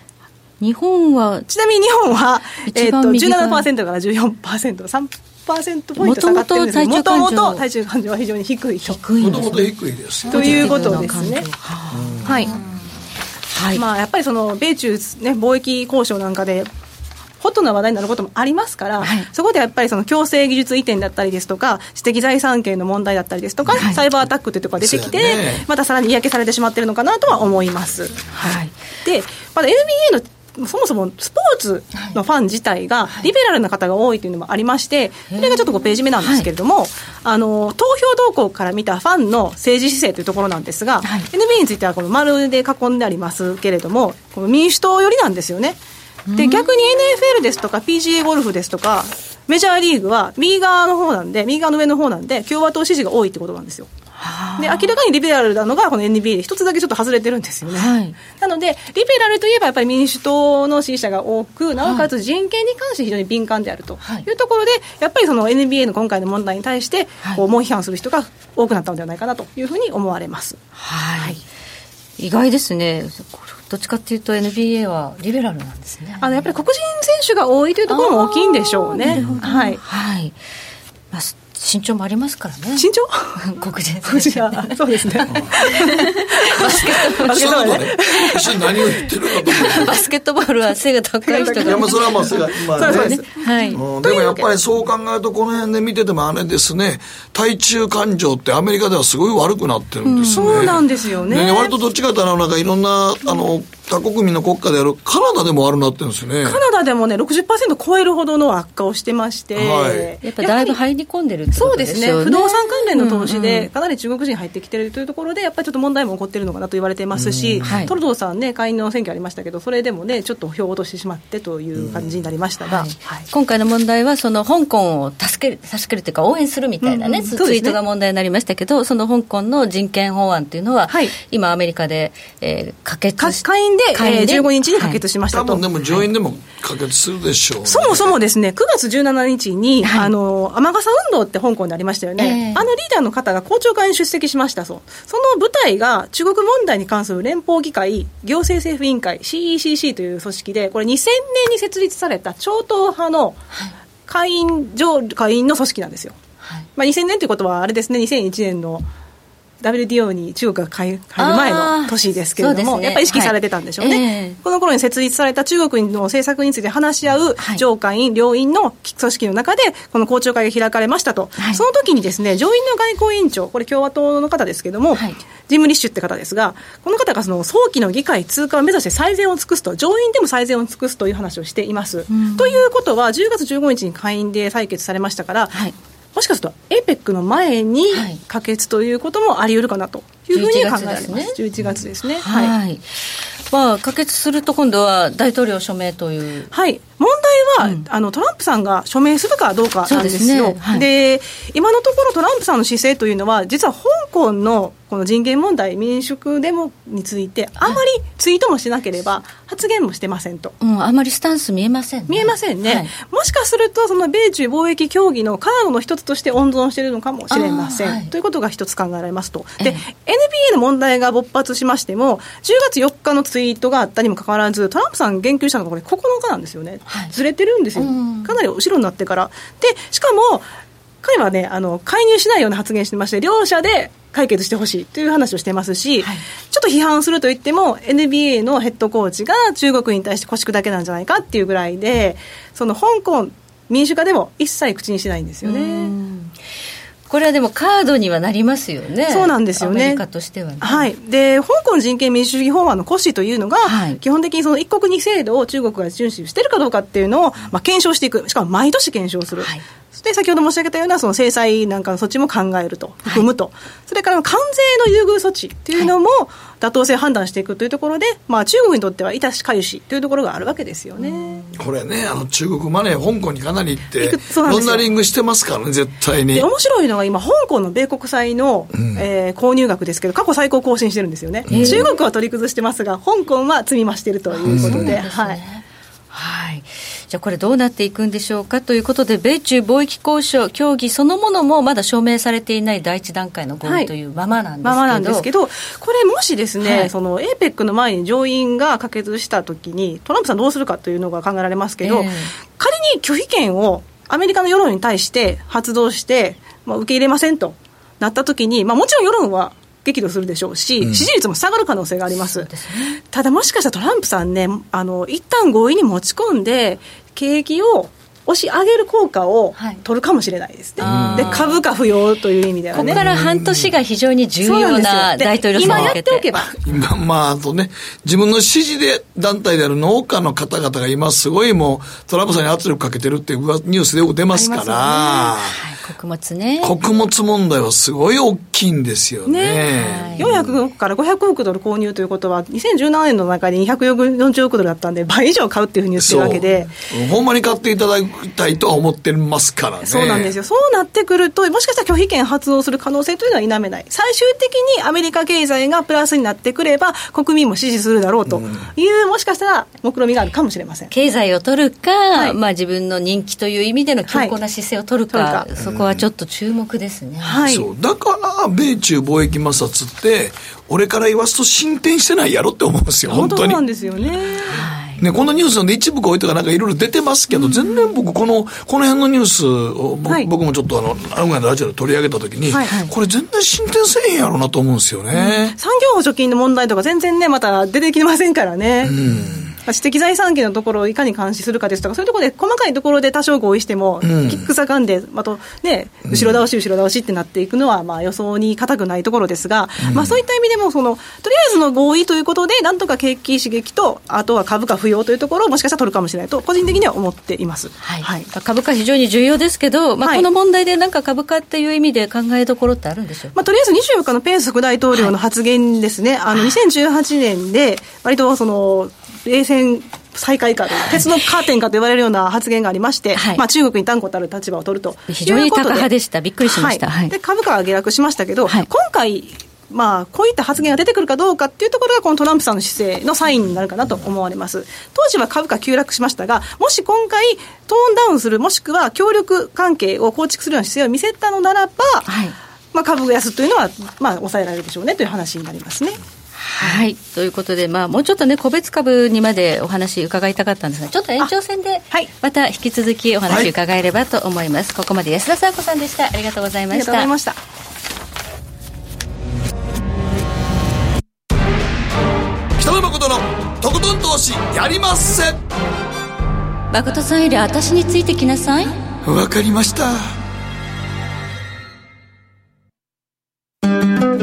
C: 日本は
I: ちなみに日本は、えー、と17%から14%、3%ポイント下がってるんですもともと体重感情は非常に低いと。
B: もともと低いです。
I: ということですね。はい。はい、まあやっぱりその米中、ね、貿易交渉なんかでホットな話題になることもありますから、はい、そこでやっぱりその強制技術移転だったりですとか、知的財産権の問題だったりですとか、はい、サイバーアタックというところが出てきて、ね、またさらに嫌気されてしまっているのかなとは思います。はい、で、まだ NBA のそもそもスポーツのファン自体がリベラルな方が多いというのもありまして、それがちょっと5ページ目なんですけれども、あの投票動向から見たファンの政治姿勢というところなんですが、NBA についてはこの丸で囲んでありますけれども、この民主党寄りなんですよね。で逆に NFL ですとか PGA ゴルフですとかメジャーリーグは右側の方なんで右側の上の方なんで共和党支持が多いってことなんですよで明らかにリベラルなのがこの NBA で一つだけちょっと外れてるんですよね、
C: はい。
I: なのでリベラルといえばやっぱり民主党の支持者が多くなおかつ人権に関して非常に敏感であるとい。うところで、やっぱりその NBA の今回の問題に対してこう猛批判する人が多くなったのではないかなというふうに思われます。
C: はい。意外ですね。どっちかっていうと NBA はリベラルなんですね。
I: あのやっぱり黒人選手が多いというところも大きいんでしょうね。はい、
C: はい、まあ、身長もありますからね。
I: 身長
C: 黒人
I: 黒人はそうですね。
C: バスケットボール。
B: 一緒に何を言ってるか
C: バスケットボールは背が高い人
B: う。いや、ま
C: が。
B: あ、それはまあ、それが、まあね。
I: そうです。
C: はい。
B: うん。でもやっぱりそう考えると、この辺で見ててもあれですね、対中感情ってアメリカではすごい悪くなってるんですね。
I: そうなんですよね。
B: 割とどっちかというと、なんかいろんな、あの、他国民の国家であるカナダでも悪くなってるんですよね。
I: カナダでもね60%超えるほどの悪化をしてまして、
B: はい。
C: やっぱだいぶ入り込んでるってこと
I: そうでね。
C: ですね。
I: 不動産関連の投資
C: うん
I: でかなり中国人入ってきてるというところでやっぱりちょっと問題も起こってるのかなと言われてますし、
C: はい。
I: トルドーさんね下院の選挙ありましたけどそれでもねちょっと票を落としてしまってという感じになりましたが、
C: はい。
I: はい。
C: 今回の問題はその香港を助ける助けるというか応援するみたいなね、ツ
I: うんうん。
C: ツイートが問題になりましたけどその香港の人権法案というのは、
I: はい
C: 今アメリカで、えー可決
I: か
C: し
I: 下院で
C: 下院で
I: えー15日に可決しましたと。
B: 多分でも上院でも可決するでしょう、ね。
I: そもそもですね、9月17日に、
C: はい
I: あの、雨傘運動って香港でありましたよね。
C: ええ
I: あのリーダーの方が公聴会に出席しましたそう。その舞台が中国問題に関する連邦議会行政政府委員会 CECC という組織で、これ2000年に設立された超党派の会員上、会員の組織なんですよ。
C: はい
I: まあ、2000年ということはあれですね、2001年の WTO に中国が入る前の年ですけれども、
C: ね。
I: やっぱり意識されてたんでしょうね、
C: はい。ええ
I: この頃に設立された中国の政策について話し合う
C: はい
I: 上下院、両院の組織の中で、この公聴会が開かれましたと、
C: はい。
I: その時にですね上院の外交委員長、これ、共和党の方ですけれども、
C: はい。
I: ジム・リッシュって方ですが、この方がその早期の議会通過を目指して最善を尽くすと、上院でも最善を尽くすという話をしています。ということは、10月15日に下院で採決されましたから、
C: はい
I: もしかすると APEC の前に
C: はい。
I: 可決ということもあり得るかなと。いうふうに考えてます。
C: 11月です
I: 11月ですね。
C: はい、
I: はい。
C: まあ、可決すると今度は大統領署名という。
I: はい、問題は、あのトランプさんが署名するかどうかなんですよ。
C: ですね。はい。
I: で今のところトランプさんの姿勢というのは実は香港のこの人権問題民主デモについてあまりツイートもしなければ発言もしてませんと。
C: うん、あまりスタンス見えませんね。
I: 見えませんね、
C: はい。
I: もしかすると、その米中貿易協議のカードの一つとして温存しているのかもしれません、
C: はい。
I: ということが一つ考えられますと、
C: ええ。
I: で NBA の問題が勃発しましても、10月4日のツイートがあったにもかかわらず、トランプさん言及したのがこれ、9日なんですよね、
C: はい。
I: ずれてるんですよ、
C: うん。
I: かなり後ろになってから。でしかも彼はね、あの介入しないような発言してまして、両者で解決してほしいという話をしてますし、
C: はい。
I: ちょっと批判すると言っても、NBA のヘッドコーチが中国に対して腰砕けなんじゃないかっていうぐらいで、その香港民主化でも一切口にしないんですよね。
C: これはでもカードにはなりますよね。
I: そうなんですよね。
C: アメリカとしてはね。
I: はい、で香港人権民主主義法案の骨子というのが、
C: はい。
I: 基本的にその一国二制度を中国が遵守しているかどうかっていうのを、まあ、検証していく、しかも毎年検証する、
C: はい
I: そして先ほど申し上げたようなその制裁なんかの措置も考えると、含むと、それから関税の優遇措置っていうのも妥当性を判断していくというところで、まあ、中国にとっては致しかゆしというところがあるわけですよね。
B: これね、あの中国マネー、香港にかなり行ってロンダリングしてますからね、絶対に。
I: で。面白いのが今、香港の米国債の、えー購入額ですけど、過去最高更新してるんですよね、中国は取り崩してますが、香港は積み増しているということで、はい、
C: はい、じゃあこれどうなっていくんでしょうか？ということで米中貿易交渉協議そのものもまだ証明されていない第一段階の合意というままなんですけど、
I: ままなんですけど、これ、もしですね、
C: はい。
I: その APEC の前に上院が可決したときに、トランプさんどうするかというのが考えられますけど、
C: ええ。
I: 仮に拒否権をアメリカの世論に対して発動して、まあ、受け入れませんとなったときに、まあ、もちろん世論は激怒するでしょうし、支持率も下がる可能性があります。ただもしかしたらトランプさんね、あの、一旦合意に持ち込んで、景気を押し上げる効果を取るかもしれないですね、で株価不要という意味ではね。
C: ここから半年が非常に重要な大統領選
I: 今やっておけば。
B: 今まああとね自分の支持で団体である農家の方々が今すごいもうトランプさんに圧力かけてるっていうニュースでよく出ますから、
C: はい穀物ね。
B: 穀物問題はすごい大きいんですよね。
I: ね、400億から500億ドル購入ということは2017年の中に240億ドルだったんで倍以上買うっていうふうに言ってるわけで。
B: ほんまに買っていただきたいとは思ってますからね。
I: そうなんですよ。そうなってくるともしかしたら拒否権発動する可能性というのは否めない。最終的にアメリカ経済がプラスになってくれば国民も支持するだろうという、もしかしたら目論見があるかもしれません。
C: 経済を取るか、はい、まあ、自分の人気という意味での強硬な姿勢を取るかはい、るかそこはちょっと注目ですね、
B: はい、そう。だから米中貿易摩擦って俺から言わすと進展してないやろって思うんですよ本当に。
I: なんですよね、
B: ね、このニュースで一部こういうとかなんかいろいろ出てますけど、うん、全然僕この、この辺のニュースを、はい、僕もちょっとあの、案外のラジオで取り上げたときに、はい。はい、これ全然進展せえへんやろうなと思うんですよね、
I: うん、産業補助金の問題とか全然ね、また出てきませんからね。うん知的財産権のところをいかに監視するかですとか、そういうところで、細かいところで多少合意しても、うん、キックさかんで、またね、後ろ倒し、後ろ倒しってなっていくのは、まあ、予想に難くないところですが、うん、まあ、そういった意味でもその、とりあえずの合意ということで、なんとか景気刺激と、あとは株価不要というところを、もしかしたら取るかもしれないと、個人的には思っています、
C: はい。はい、株価、非常に重要ですけど、まあ、この問題でなんか株価っていう意味で考えどころってあるんでしょう、
I: まあ、とりあえず24日のペンス副大統領の発言ですね、はい、あの2018年で、割とその冷戦再開かと鉄のカーテンかと言われるような発言がありまして、はい、まあ、中国に断固たる立場を取ると
C: 非常に高派でした、びっくりしました、
I: はい、で株価は下落しましたけど、今回、まあ、こういった発言が出てくるかどうかっていうところが、このトランプさんの姿勢のサインになるかなと思われます。当時は株価急落しましたが、もし今回、トーンダウンする、もしくは協力関係を構築するような姿勢を見せたのならば、はい、まあ、株安というのは、まあ、抑えられるでしょうねという話になりますね。
C: はい、ということで、まあ、もうちょっとね、個別株にまでお話伺いたかったんですが、ちょっと延長戦で、また引き続きお話伺えればと思います。はい、ここまで安田沙子さんでした。ありがとうございました。ありがとうございました。
B: 北野誠のとことん投資やりまっせ
C: 誠さんより私についてきなさい。
B: わかりました。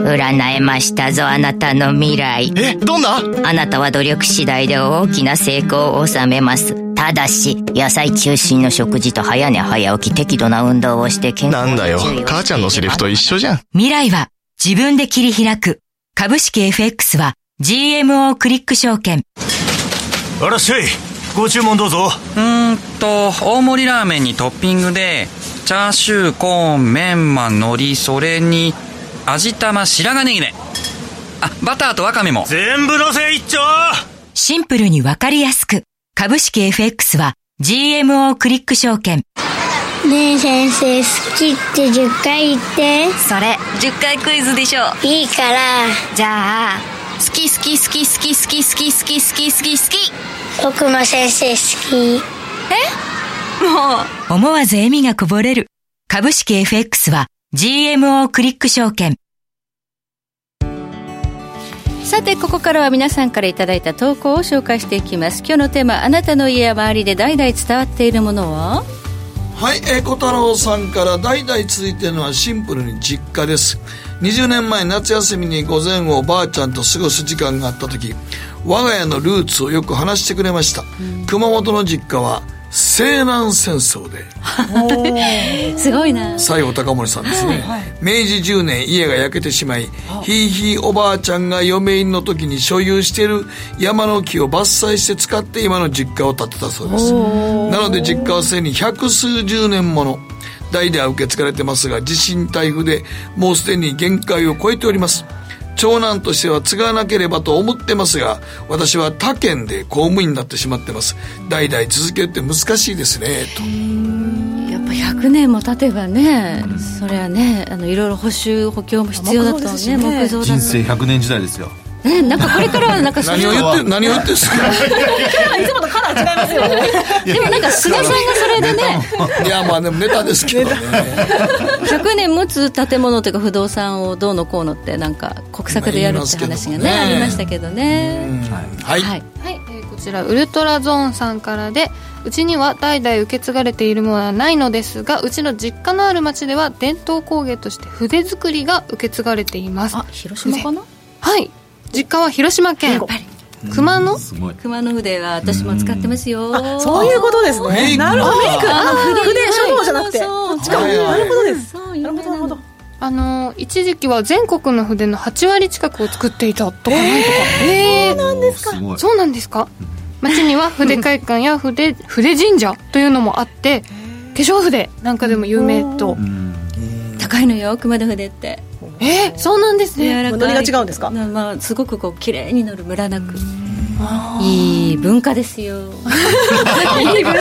J: 占えましたぞあなたの未来。
E: えどんな？
J: あなたは努力次第で大きな成功を収めます。ただし野菜中心の食事と早寝早起き適度な運動をして健
E: 康なんだよ。母ちゃんのセリフと一緒じゃん。
J: 未来は自分で切り開く。株式 FX は GMO クリック証券。
E: あらっしゃいご注文どうぞ。
K: うーんと大盛りラーメンにトッピングでチャーシューコーンメンマ海苔それに味玉白髪ネギね。あバターとワカメも。
E: 全部のせ一丁。
J: シンプルにわかりやすく。株式 FX は GMO クリック証券。
L: ねえ先生好きって10回言って。
J: それ10回クイズでしょ。
L: いいから。
J: じゃあ好き好き好き好き好き好き好き好き好き好き。
L: 僕も先生好き。
J: え？もう。思わず笑みがこぼれる。株式 FX は GMO クリック証券。
C: さてここからは皆さんからいただいた投稿を紹介していきます。今日のテーマあなたの家や周りで代々伝わっているものは？
B: はい、えー、小太郎さんから代々続いているのはシンプルに実家です。20年前夏休みに午前をばあちゃんと過ごす時間があった時我が家のルーツをよく話してくれました、うん、熊本の実家は西南戦争で。
C: すごいな。
B: 西郷隆盛さんですね、はいはい、明治10年家が焼けてしまいひいひいおばあちゃんが嫁入りの時に所有している山の木を伐採して使って今の実家を建てたそうです。なので実家はすでに百数十年もの代では受け継がれてますが地震台風でもうすでに限界を超えております長男としては継がなければと思ってますが私は他県で公務員になってしまってます。代々続けるって難しいですねと。
C: やっぱ100年も経てばね、うん、それはねあのいろいろ補修補強も必要だとね木造
D: 人生100年時代ですよ
C: ね、なんかこれからはなんか
B: 何を言って何を言ってんすか？
I: いつもとカラー違いますよね
C: でもなんか菅さんがそれでね。
B: いやまあでもネタですけどね。
C: 100年持つ建物というか不動産をどうのこうのってなんか国策でやるって話がね、ね、ありましたけどね。
B: はい、はい、
A: はい、えーちらウルトラゾーンさんからでうちには代々受け継がれているものはないのですがうちの実家のある町では伝統工芸として筆作りが受け継がれています。
C: あ広島かな？
A: はい実家は広島県。熊野？
C: 熊野筆は私も使ってますよ、
I: そういうことですね。なるほど。メイクあ筆書道じゃなくて。そっちかなるほどです。なるほどなるほど。
A: あの一時期は全国の筆の8割近くを作っていたとかなんとか。
I: えー、そうなんですか？
A: そうなんですか？町には筆会館や筆筆神社というのもあって化粧筆なんかでも有名と。
C: 高いのよ熊田筆って
A: えー、そうなんですね。
I: 何が違うんですか、
C: まあ、すごくこう綺麗に乗るムラなく。いい文化ですよ。いい文化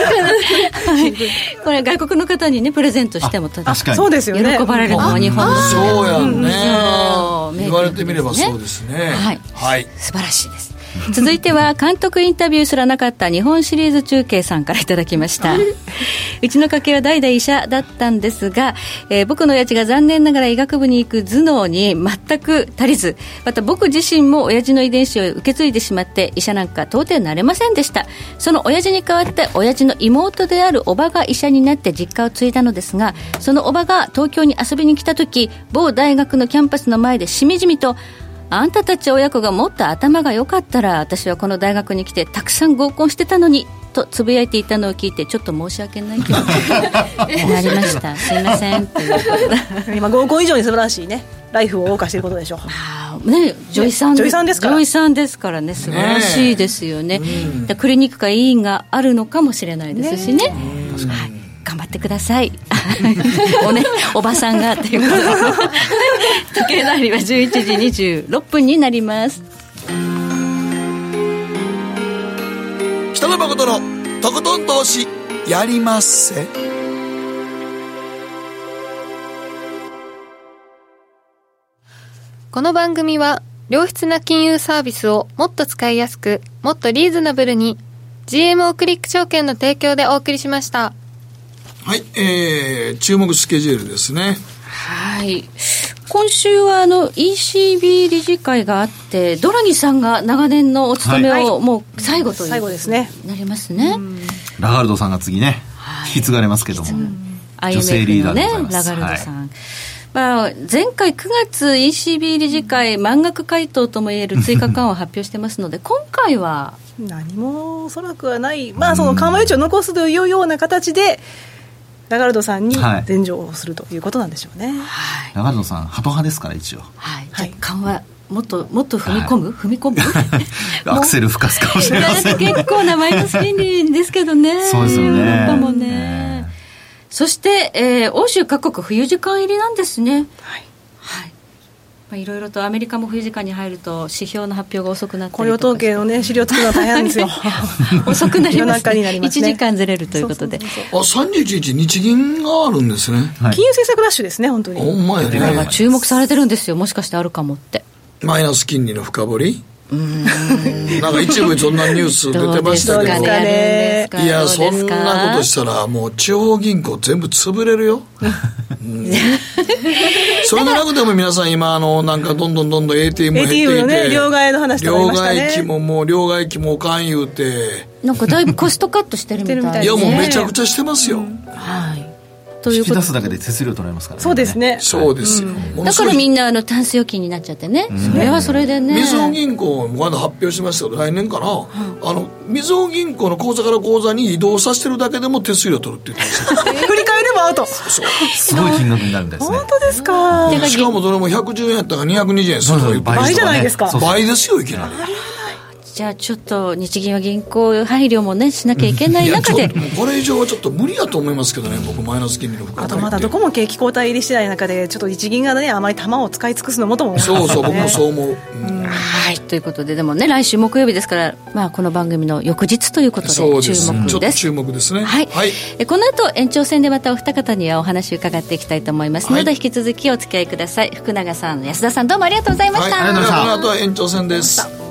C: これ外国の方にねプレゼントしても
I: 確かに。そうですよね。
C: 喜ばれるのは日本の
B: そうやね。言われてみればそうですね。
C: はい、
B: はい、
C: 素晴らしいです 続いては監督インタビューすらなかった日本シリーズ中継さんからいただきました。うちの家系は代々医者だったんですが、えー、僕の親父が残念ながら医学部に行く頭脳に全く足りずまた僕自身も親父の遺伝子を受け継いでしまって医者なんか到底なれませんでした。その親父に代わって親父の妹であるおばが医者になって実家を継いだのですがそのおばが東京に遊びに来た時某大学のキャンパスの前でしみじみとあんたたち親子がもっと頭が良かったら私はこの大学に来てたくさん合コンしてたのにとつぶやいていたのを聞いてちょっと申し訳ないけど なりました。すいません。
I: 今合コン以上に素晴らしいねライフを謳歌していることでしょう。
C: ね女医さん
I: 女医さんですから。
C: 女医さんですからね素晴らしいですよね、ね、クリニックか医院があるのかもしれないですしね、ね、はい頑張ってください。おねおばさんがということ。で時計の針は11時26分になります。
B: 北野誠のとことん投資やりまっせ。
A: この番組は良質な金融サービスをもっと使いやすくもっとリーズナブルに GMO クリック証券の提供でお送りしました。
B: はい、えー、注目スケジュールですね。
C: はい。今週はあの ECB 理事会があって、ドラギさんが長年のお勤めをもう最後という、
I: 最後ですね。
C: なりますね。
D: ラガルドさんが次ね、引き継がれますけども、女性リーダーでございます。
C: ラガルドさん。はいまあ、前回9月 ECB 理事会満額回答ともいえる 追加緩和を発表してますので今回は？
I: 何もおそらくはない、まあ、その緩和余地を残すというような形でラガルドさんに前情をするということなんでしょうね、
D: はい、ラガルドさんハト派ですから一応。
C: はい、はい、緩和もっともっと踏み込む、はい、踏み込む？
D: アクセル吹かすかもしれません
C: 結構なマイナス金利ですけどね。
D: そうですよね。ヨーロッ
C: パもね、そして、えー、欧州各国冬時間入りなんですね。はいまあ、いろいろとアメリカも冬時間に入ると指標の発表が遅くなって。
I: 雇用統計の、ね、資料作るのは大変ですよ。
C: 遅くなります、ね、ね、1時間ずれるということで。
B: あ31日日銀があるんですね、
I: はい、金融政策ラッシュですね本当に。
B: ほんまや
C: ね注目されてるんですよ。もしかしてあるかもって。
B: マイナス金利の深掘りなんか一部そんなニュース出てましたけど、ね、いやそんなことしたらもう地方銀行全部潰れるよ、うん、それでなくても皆さん今あのなんかどんどんどんどん ATM 減っていて。ATM の
I: ね両替の話とか、ね、
B: 両替機ももう両替機もおかん言うて。
C: なんかだいぶコストカットしてるみたいな、ね、
B: いやもうめちゃくちゃしてますよ、うん、
C: はい
D: という引き出すだけで手数料取られますからね。
I: そうですね。
B: そうですよ、
C: だからみんなあのタンス預金になっちゃってね、それはそれでね。
B: みずほ銀行まだ発表しましたけど来年かな、あのみずほ銀行の口座から口座に移動させてるだけでも手数料取るって言ってま
I: した振り返ればアウト。
D: すごい金額になるんですね。
I: 本当ですか。
B: しかもそれも110円やったから220円すると
I: か倍じゃないですか。
B: 倍ですよいきなり
C: じゃあちょっと日銀は銀行配慮もねしなきゃいけない中で。
B: これ以上はちょっと無理やと思いますけどね僕マイナス金利の
I: あとまだどこも景気後退入り次第の中でちょっと日銀がねあまり球を使い尽くすのもとも、
B: ね、そうそう僕もそう思う、
C: うん、はいということででもね来週木曜日ですから、まあ、この番組の翌日ということで注目です。
B: 注目ですね。
C: はい、はい、えこの後延長戦でまたお二方にはお話伺っていきたいと思いますので、はい、引き続きお付き合いください。福永さん安田さんどうもありがとうございました、はい、
B: この後は延長戦です